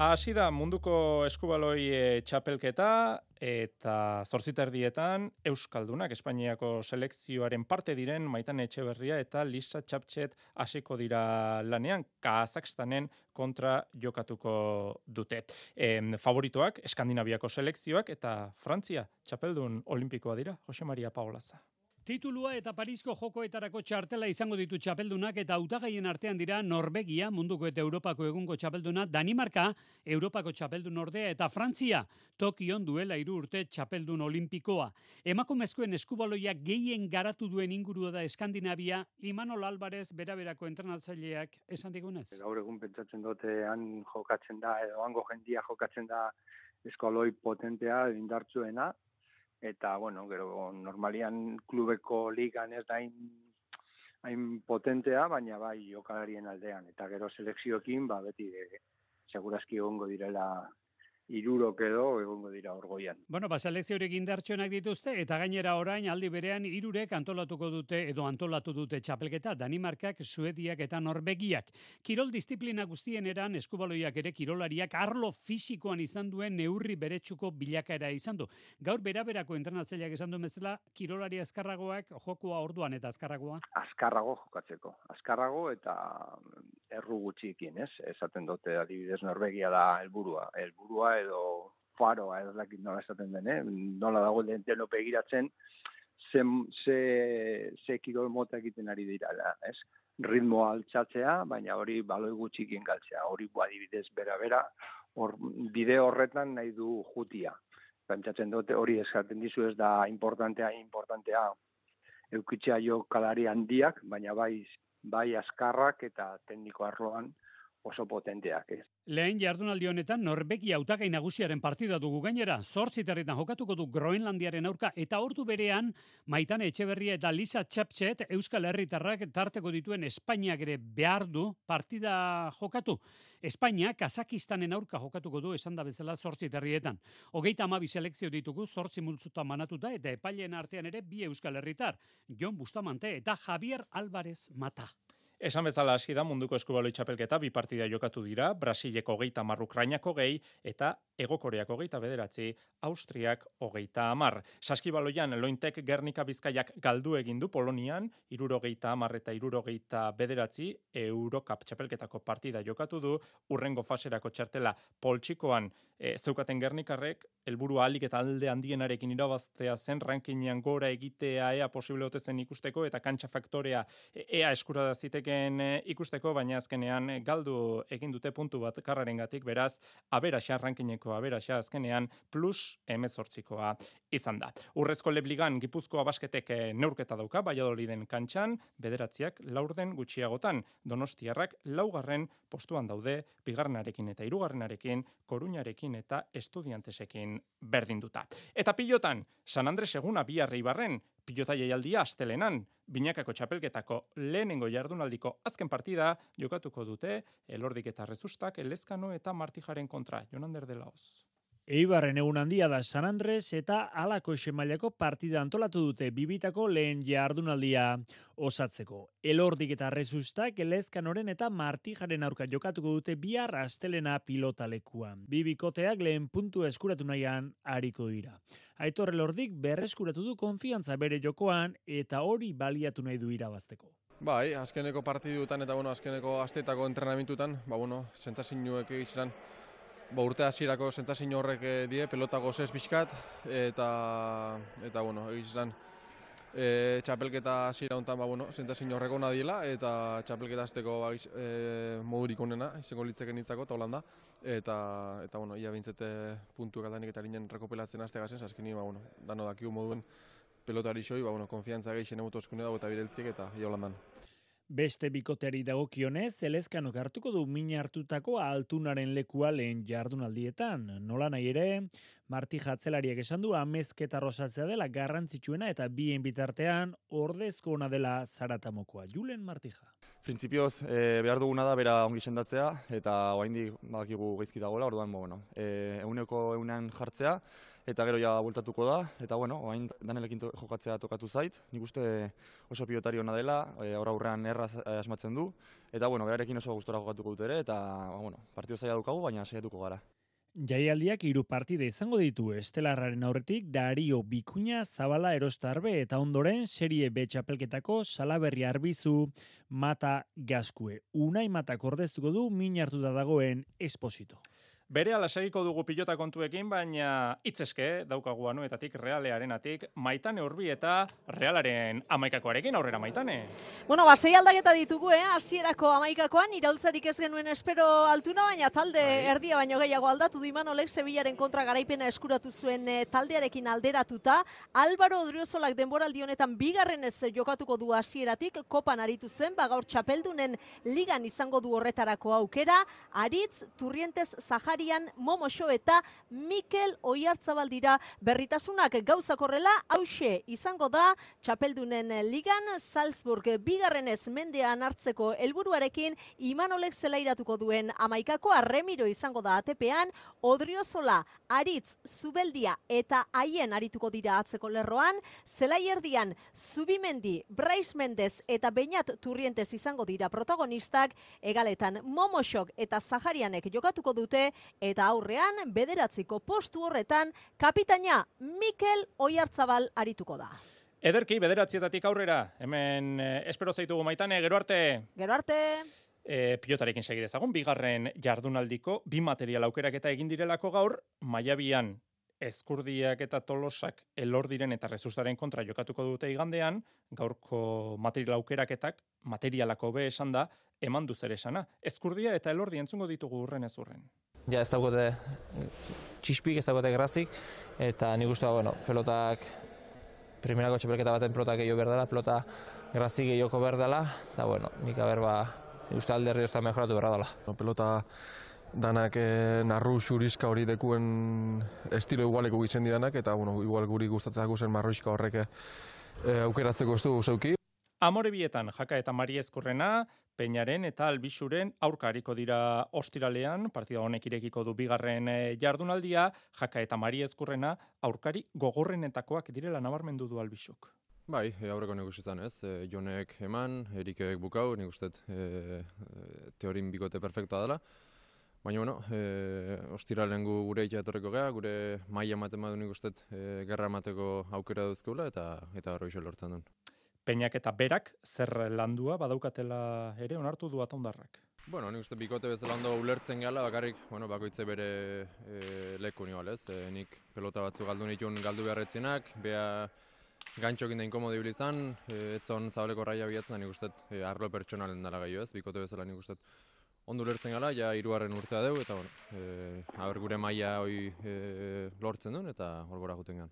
Hasi da munduko eskubaloi e, txapelketa eta zortziterdietan Euskaldunak Espainiako selekzioaren parte diren Maitan Etxeberria eta Lisa Txaptxet hasiko dira lanean Kazakstanen kontra jokatuko dute. E, favoritoak Eskandinaviako selekzioak eta Frantzia txapeldun olimpikoa dira, Jose Maria Paolaza. Titulua eta Parisko jokoetarako txartela izango ditu txapeldunak eta hautagaien artean dira Norvegia, munduko eta Europako egungo txapelduna, Danimarka, Europako txapeldun ordea eta Frantzia, Tokion duela hiru urte txapeldun olimpikoa. Emakumezkoen eskubaloia gehien garatu duen ingurua da Eskandinavia, Imanol Alvarez beraberako entrenatzaileak esan digunez. Gaur egun pentsatzen dute han jokatzen da, edo hango jendia jokatzen da eskoloi potentea, indartzuena, eta bueno, gero normalian klubeko ligan ez da hain potentea, baina bai jokalarien aldean. Eta gero selekzioekin ba beti e, segurazki egongo direla irurok edo egongo dira orgoian. Bueno, ba, selekziorek indartxoenak dituzte, eta gainera orain aldi berean irurek antolatuko dute edo antolatu dute txapelketa Danimarkak, Suediak eta Norvegiak. Kirol disiplina guztien eran eskubaloiak ere kirolariak arlo fisikoan izan duen neurri beretsuko bilakaera izan du. Gaur beraberako entrenatzaileak izan du bezala kirolari azkarragoak jokoa orduan eta azkarragoa? Azkarrago jokatzeko. Azkarrago eta erru gutxiekin, ez? Esaten dute adibidez Norvegia da helburua. Helburua edo faroa ez dakit nola esaten den, eh? nola dago den deno begiratzen, ze, ze, ze kirol mota egiten ari dira, ez? ritmoa altxatzea, baina hori baloi gutxikin galtzea, hori adibidez bera-bera, hor, bide horretan nahi du jutia. Pentsatzen dute hori eskatzen dizu ez da importantea, importantea eukitzea jo kalari handiak, baina bai, bai askarrak eta tekniko arloan oso potenteak, ez. Lehen jardunaldi honetan Norvegia hautagai nagusiaren partida dugu gainera, zortzi territan jokatuko du Groenlandiaren aurka eta ordu berean Maitane Etxeberria eta Lisa Txaptxet Euskal Herritarrak tarteko dituen Espainiak ere behar du partida jokatu. Espainia Kazakistanen aurka jokatuko du esan da bezala zortzi terrietan. Hogeita amabi selekzio ditugu zortzi multzuta manatuta eta epaileen artean ere bi Euskal Herritar, Jon Bustamante eta Javier Álvarez Mata. Esan bezala hasi da munduko eskubaloi txapelketa bi partida jokatu dira, Brasileko geita marrukrainako gehi eta Egokoreako geita bederatzi, Austriak hogeita amar. Saskibaloian lointek Gernika Bizkaiak galdu egin du Polonian, irurogeita amar eta irurogeita bederatzi, Eurokap txapelketako partida jokatu du, urrengo faserako txartela poltsikoan e, zeukaten Gernikarrek, helburu alik eta alde handienarekin irabaztea zen rankinean gora egitea ea posible zen ikusteko eta kantxa faktorea e, ea eskura da ziteken e, ikusteko, baina azkenean galdu egin dute puntu bat karrarengatik, beraz, aberaxa rankineko aberaxa azkenean plus emezortzikoa izan da. Urrezko lebligan Gipuzkoa basketek neurketa dauka, Valladoliden kantxan, bederatziak laurden gutxiagotan, donostiarrak laugarren postuan daude, bigarrenarekin eta hirugarrenarekin, koruñarekin eta estudiantesekin berdinduta. Eta pilotan, San Andres eguna biharrei barren, pilota jaialdia astelenan, binakako txapelketako lehenengo jardunaldiko azken partida jokatuko dute, elordik eta rezustak, elezkano eta martijaren kontra, Jonander de Laos. Eibarren egun handia da San Andres eta alako esemaileko partida antolatu dute bibitako lehen jardunaldia osatzeko. Elordik eta rezustak elezkanoren eta martijaren aurka jokatuko dute bihar astelena pilotalekuan. Bibikoteak lehen puntu eskuratu nahian hariko dira. Aitor elordik berreskuratu du konfiantza bere jokoan eta hori baliatu nahi du irabazteko. Bai, azkeneko partidutan eta bueno, azkeneko astetako entrenamentutan, ba bueno, sentazioek izan ba, urte hasierako sentsazio horrek eh, die pelota gozes bizkat eta eta bueno, egiz izan e, txapelketa hasiera hontan ba bueno, sentsazio horrek ona diela eta txapelketa hasteko ba e, modurik onena izango litzeken hitzako ta holanda eta eta bueno, ia bintzete puntu gatanik eta linen rekopelatzen haste gasen, azkeni ba bueno, dano dakiu moduen pelotari xoi, ba bueno, konfiantza gehi xene dago eta bireltzik eta ia holandan. Beste bikoteari dagokionez, zelezkanok hartuko du min hartutako altunaren lekua lehen jardunaldietan. Nola nahi ere, Marti Jatzelariak esan du amezketa rosatzea dela garrantzitsuena eta bien bitartean ordezko ona dela zaratamokoa. Julen Martija. Printzipioz, e, behar duguna da bera ongi sendatzea eta oaindik badakigu gaizki dagoela, orduan, bueno, e, euneko eunean jartzea, eta gero ja bultatuko da, eta bueno, oain danelekin jokatzea tokatu zait, nik uste oso pilotari hona dela, e, aurra aurrean erraz e, asmatzen du, eta bueno, berarekin oso gustora jokatuko dut ere, eta ba, bueno, partidu zaila dukagu, baina saiatuko gara. Jaialdiak hiru partide izango ditu Estelarraren aurretik Dario Bikuña Zabala Erostarbe eta ondoren serie B txapelketako Salaberri Arbizu Mata Gaskue. Unai Mata kordeztuko du min hartuta dagoen esposito. Bere alasegiko dugu pilota kontuekin, baina itzeske daukagu anuetatik realearenatik maitane urbi eta realaren amaikakoarekin aurrera maitane. Bueno, ba, sei aldaketa ditugu, eh? Asierako amaikakoan, iraultzarik ez genuen espero altuna, baina talde bai. erdia baino gehiago aldatu du iman Olek Sevillaren kontra garaipena eskuratu zuen eh, taldearekin alderatuta. Álvaro Odriozolak denboraldi honetan bigarren ez jokatuko du hasieratik kopan aritu zen, ba gaur txapeldunen ligan izango du horretarako aukera. Aritz, Turrientes, Zahari Arian Momoxo eta Mikel Oiartzabal dira. Berritasunak gauzak horrela hause izango da Txapeldunen Ligan Salzburg bigarrenez mendean hartzeko helburuarekin Imanolek zelairatuko duen amaikako arremiro izango da atepean. Odriozola, Aritz, Zubeldia eta haien arituko dira atzeko lerroan. Zelai erdian Zubimendi, Brais Mendez eta Beñat Turrientes izango dira protagonistak. Egaletan Momoxok eta Zaharianek jokatuko dute eta aurrean bederatziko postu horretan kapitaina Mikel Oiartzabal arituko da. Ederki, bederatzietatik aurrera, hemen eh, espero zaitugu maitane, gero arte. Gero arte. E, pilotarekin segi dezagun, bigarren jardunaldiko, bi material aukerak eta egin direlako gaur, maiabian ezkurdiak eta tolosak elor diren eta rezustaren kontra jokatuko dute igandean, gaurko material aukeraketak, materialako be esan da, eman duzer esana. Ezkurdia eta elordi entzungo ditugu urren ez urren ja ez dagote txispik, ez dagote grazik, eta nik uste, bueno, pelotak, primerako txapelketa baten pelotak gehiago berdala, pelota grazik gehiago berdala, eta bueno, nik aber ba, uste alderdi ez da mejoratu berra dela. No, pelota danak e, narru xurizka hori dekuen estilo igualeko gitzen didanak, eta bueno, igual guri gustatzen zen marruizka horrek e, aukeratzeko ez du zeuki. Amore bietan, jaka eta mari ezkurrena, Peñaren eta Albixuren aurkariko dira ostiralean, partida honek irekiko du bigarren eh, jardunaldia, jaka eta mari ezkurrena aurkari gogorrenetakoak direla nabarmendu du Albixuk. Bai, e, aurreko nik ez, e, jonek eman, erikek bukau, nik uste e, teorin bikote perfektua dela. Baina, bueno, e, ostiralen gu gure ita etorreko geha, gure maia ematen badu nik uste e, gerra emateko aukera duzkeula eta eta horro lortzen duen. Peinak eta berak zer landua badaukatela ere onartu du atondarrak. Bueno, nik uste bikote bezala ondo ulertzen gala, bakarrik, bueno, bakoitze bere e, leku nio, ez? E, nik pelota batzu galdu nituen galdu beharretzenak, bea gantxokin da inkomodi bilizan, e, etzon zabaleko raia bihatzen, nik uste e, arlo pertsonalen dara gaio, ez? Bikote bezala nik uste ondo ulertzen gala, ja iruaren urtea dugu, eta bueno, e, gure maila hoi e, lortzen duen, eta hor gora juten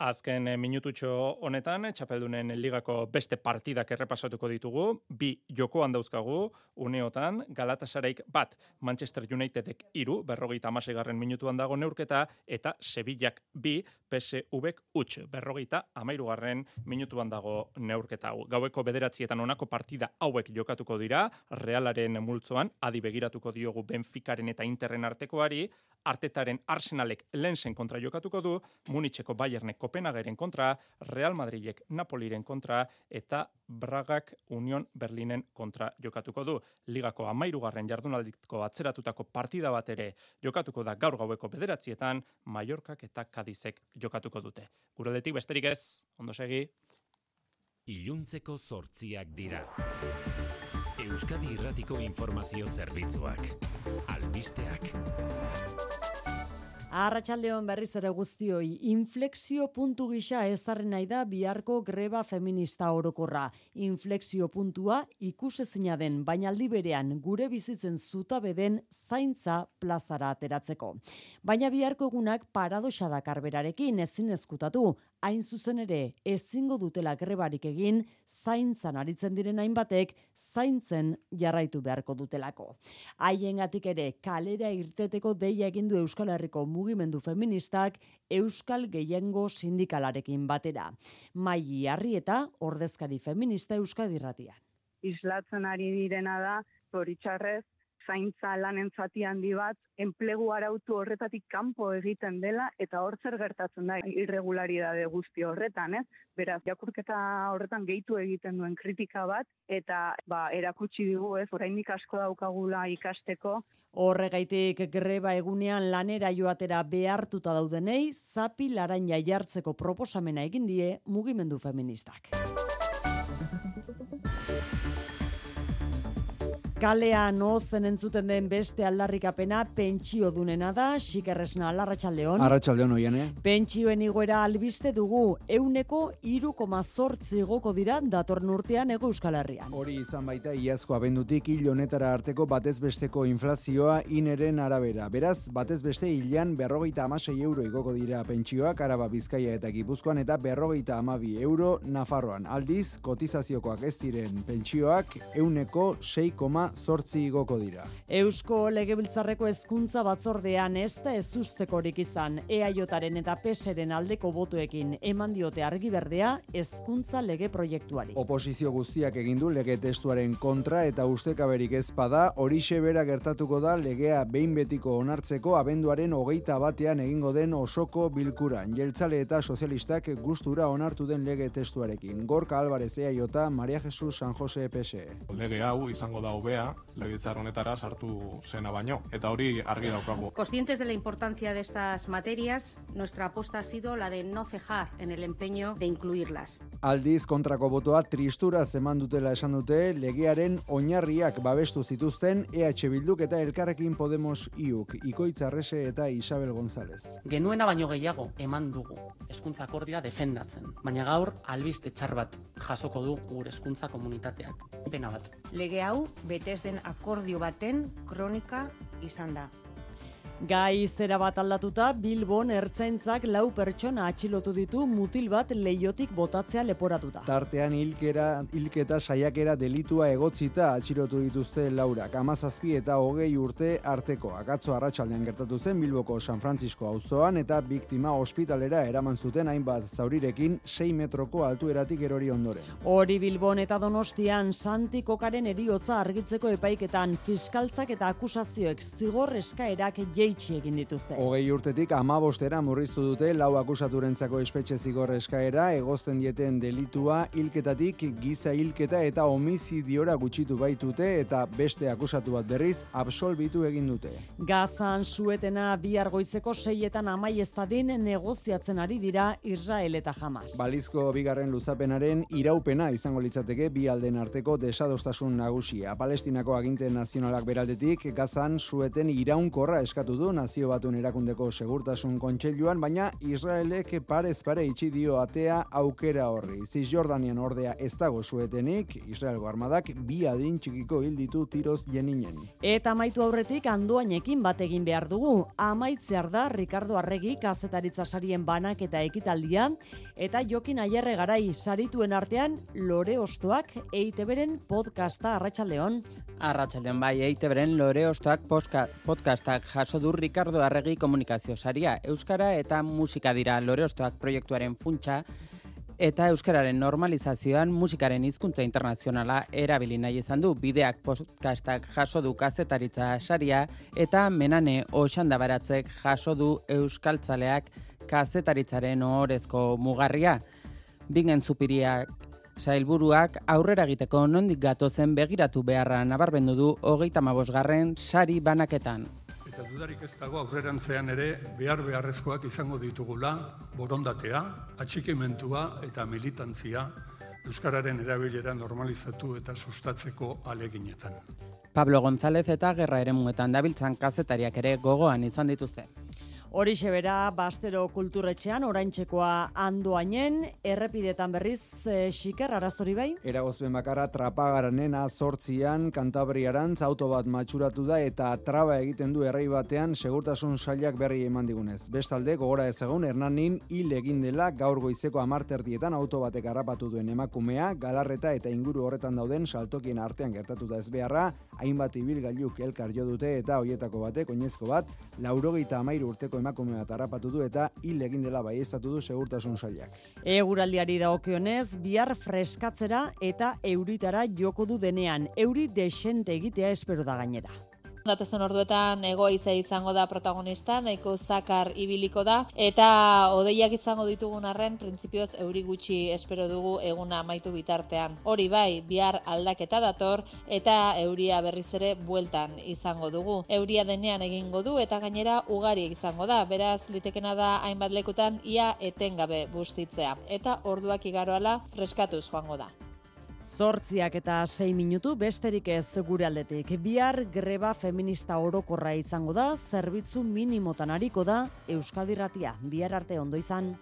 Azken eh, minututxo honetan, txapeldunen ligako beste partidak errepasatuko ditugu, bi jokoan dauzkagu, uneotan, Galatasareik bat, Manchester Unitedek iru, berrogeita amasegarren minutuan dago neurketa, eta Sevillak bi, PSV-ek utx, berrogeita amairugarren minutuan dago neurketa hau. Gaueko bederatzietan honako partida hauek jokatuko dira, realaren multzoan, adi begiratuko diogu Benficaren eta Interren artekoari, artetaren Arsenalek lensen kontra jokatuko du, Munitzeko Bayernek Kopenhageren kontra, Real Madridek Napoliren kontra eta Bragak Union Berlinen kontra jokatuko du. Ligako amairugarren jardunaldiko atzeratutako partida bat ere jokatuko da gaur gaueko bederatzietan, Mallorcak eta Kadizek jokatuko dute. Guraldetik besterik ez, ondo segi. Iluntzeko zortziak dira. Euskadi Irratiko Informazio Zerbitzuak. Albisteak. Arratxaldeon berriz ere guztioi, inflexio puntu gisa ezarri nahi da biharko greba feminista orokorra. Inflexio puntua ikusezina den, baina aldi berean gure bizitzen zutabe den zaintza plazara ateratzeko. Baina biharko egunak paradoxa dakar berarekin ezin eskutatu, hain zuzen ere ezingo dutela grebarik egin zaintzan aritzen diren hainbatek zaintzen jarraitu beharko dutelako. Haiengatik ere kalera irteteko deia egin du Euskal Herriko mugimendu feministak Euskal Gehiengo sindikalarekin batera. Mai harri eta ordezkari feminista Euskadi Irratian. Islatzen ari direna da, zoritxarrez, zaintza lanen zati handi bat, enplegu arautu horretatik kanpo egiten dela, eta hor zer gertatzen da irregularidade guzti horretan, ez? Beraz, jakurketa horretan gehitu egiten duen kritika bat, eta ba, erakutsi digu, ez, oraindik asko daukagula ikasteko. Horregaitik greba egunean lanera joatera behartuta daudenei, zapi laraina jartzeko proposamena egin die mugimendu feministak. Kalea no zen entzuten den beste aldarrikapena pentsio dunena da, xikerresna alarratxaldeon. Arratxaldeon oian, eh? Pentsioen igoera albiste dugu, euneko iru zortzi goko dira datorn urtean ego euskal herrian. Hori izan baita iazko abendutik hil honetara arteko batez besteko inflazioa ineren arabera. Beraz, batez beste hilan berrogeita amasei euro igoko dira pentsioak, araba bizkaia eta gipuzkoan eta berrogeita amabi euro nafarroan. Aldiz, kotizaziokoak ez diren pentsioak euneko 6, zortzi igoko dira. Eusko Legebiltzarreko hezkuntza batzordean ez da ez ustekorik izan EAJaren eta PSren aldeko botuekin eman diote argi berdea hezkuntza lege proiektuari. Oposizio guztiak egin du lege testuaren kontra eta ustekaberik ezpada hori bera gertatuko da legea behin betiko onartzeko abenduaren hogeita batean egingo den osoko bilkuran. Jeltzale eta sozialistak gustura onartu den lege testuarekin. Gorka Alvarez EAJ, Maria Jesus San Jose PSE. Lege hau izango da hobea legebiltzar honetara sartu zena baino eta hori argi daukagu. Conscientes de la importancia de estas materias, nuestra aposta ha sido la de no cejar en el empeño de incluirlas. Aldiz kontrako botoa tristura zeman dutela esan dute legearen oinarriak babestu zituzten EH Bilduk eta Elkarrekin Podemos IUK, Ikoitz Arrese eta Isabel González. Genuena baino gehiago eman dugu hezkuntza akordioa defendatzen, baina gaur albiste txar bat jasoko du gure hezkuntza komunitateak. Pena bat. Lege hau betez den akordio baten kronika izan da. Gai zera bat aldatuta, Bilbon ertzaintzak lau pertsona atxilotu ditu mutil bat leiotik botatzea leporatuta. Tartean hilkera, hilketa saiakera delitua egotzita atxilotu dituzte Laura. Kamazazpi eta hogei urte arteko. Akatzo arratsaldean gertatu zen Bilboko San Francisco auzoan eta biktima ospitalera eraman zuten hainbat zaurirekin 6 metroko altueratik erori ondoren. Hori Bilbon eta Donostian Santi Kokaren eriotza argitzeko epaiketan fiskaltzak eta akusazioek zigor eskaerak jeitsi egin dituzte. Hogei urtetik amabostera murriztu dute lau akusaturentzako espetxe zigor eskaera, egozten dieten delitua hilketatik giza hilketa eta homizidiora gutxitu baitute eta beste akusatu bat berriz absolbitu egin dute. Gazan suetena bihar goizeko seietan amai ez dadin negoziatzen ari dira Israel eta Hamas. Balizko bigarren luzapenaren iraupena izango litzateke bi alden arteko desadostasun nagusia. Palestinako aginte nazionalak beraldetik Gazan sueten iraunkorra eskatu du nazio batuen erakundeko segurtasun kontseiluan, baina Israelek parez pare itxi dio atea aukera horri. Cisjordanian ordea ez dago suetenik, Israelgo armadak bi adin txikiko hil ditu tiroz jeninen. Eta amaitu aurretik andoainekin bat egin behar dugu. Amaitzear da Ricardo Arregi kazetaritza sarien banak eta ekitaldian eta Jokin Aierre garai sarituen artean Lore Ostoak EITBren podcasta Arratsaldeon. Arratsaldeon bai EITBren Lore Ostoak podcastak jaso du Ricardo Arregi komunikazio saria euskara eta musika dira Lore Ostoak proiektuaren funtsa eta euskararen normalizazioan musikaren hizkuntza internazionala erabili nahi izan du bideak podcastak jaso du kazetaritza saria eta menane osanda baratzek jaso du euskaltzaleak kazetaritzaren ohorezko mugarria. Bingen zupiriak sailburuak aurrera egiteko nondik gatozen begiratu beharra nabarbendu du hogeita mabosgarren sari banaketan. Eta dudarik ez dago aurrerantzean ere behar beharrezkoak izango ditugula borondatea, atxikimentua eta militantzia Euskararen erabilera normalizatu eta sustatzeko aleginetan. Pablo González eta Gerra ere muetan dabiltzan kazetariak ere gogoan izan dituzte. Horixe bera, Bastero kulturretxean, oraintzekoa andoainen, errepidetan berriz, e, xiker, arazori bai? Eragozpen bakarra trapagaranen azortzian, kantabriarantz, auto bat matxuratu da eta traba egiten du errei batean segurtasun sailak berri eman digunez. Bestalde, gogora ezagun, Hernanin hil egin dela gaur goizeko amarterdietan auto batek harrapatu duen emakumea, galarreta eta inguru horretan dauden saltokien artean gertatu da ez beharra, hainbat ibilgailuk elkar jo dute eta hoietako batek, oinezko bat, laurogeita amairu urteko emakume bat harrapatu du eta hil egin dela baieztatu du segurtasun sailak. Eguraldiari dagokionez, bihar freskatzera eta euritara joko du denean. Euri desente egitea espero da gainera. Datozen orduetan egoize izango da protagonista, nahiko zakar ibiliko da, eta odeiak izango ditugun arren, printzipioz euri gutxi espero dugu eguna amaitu bitartean. Hori bai, bihar aldaketa dator, eta euria berriz ere bueltan izango dugu. Euria denean egingo du, eta gainera ugari izango da, beraz litekena da hainbat lekutan ia etengabe bustitzea. Eta orduak igaroala freskatuz joango da. Zortziak eta sei minutu besterik ez gure aldetik. Bihar greba feminista orokorra izango da, zerbitzu minimotan hariko da Euskadi Ratia. Bihar arte ondo izan.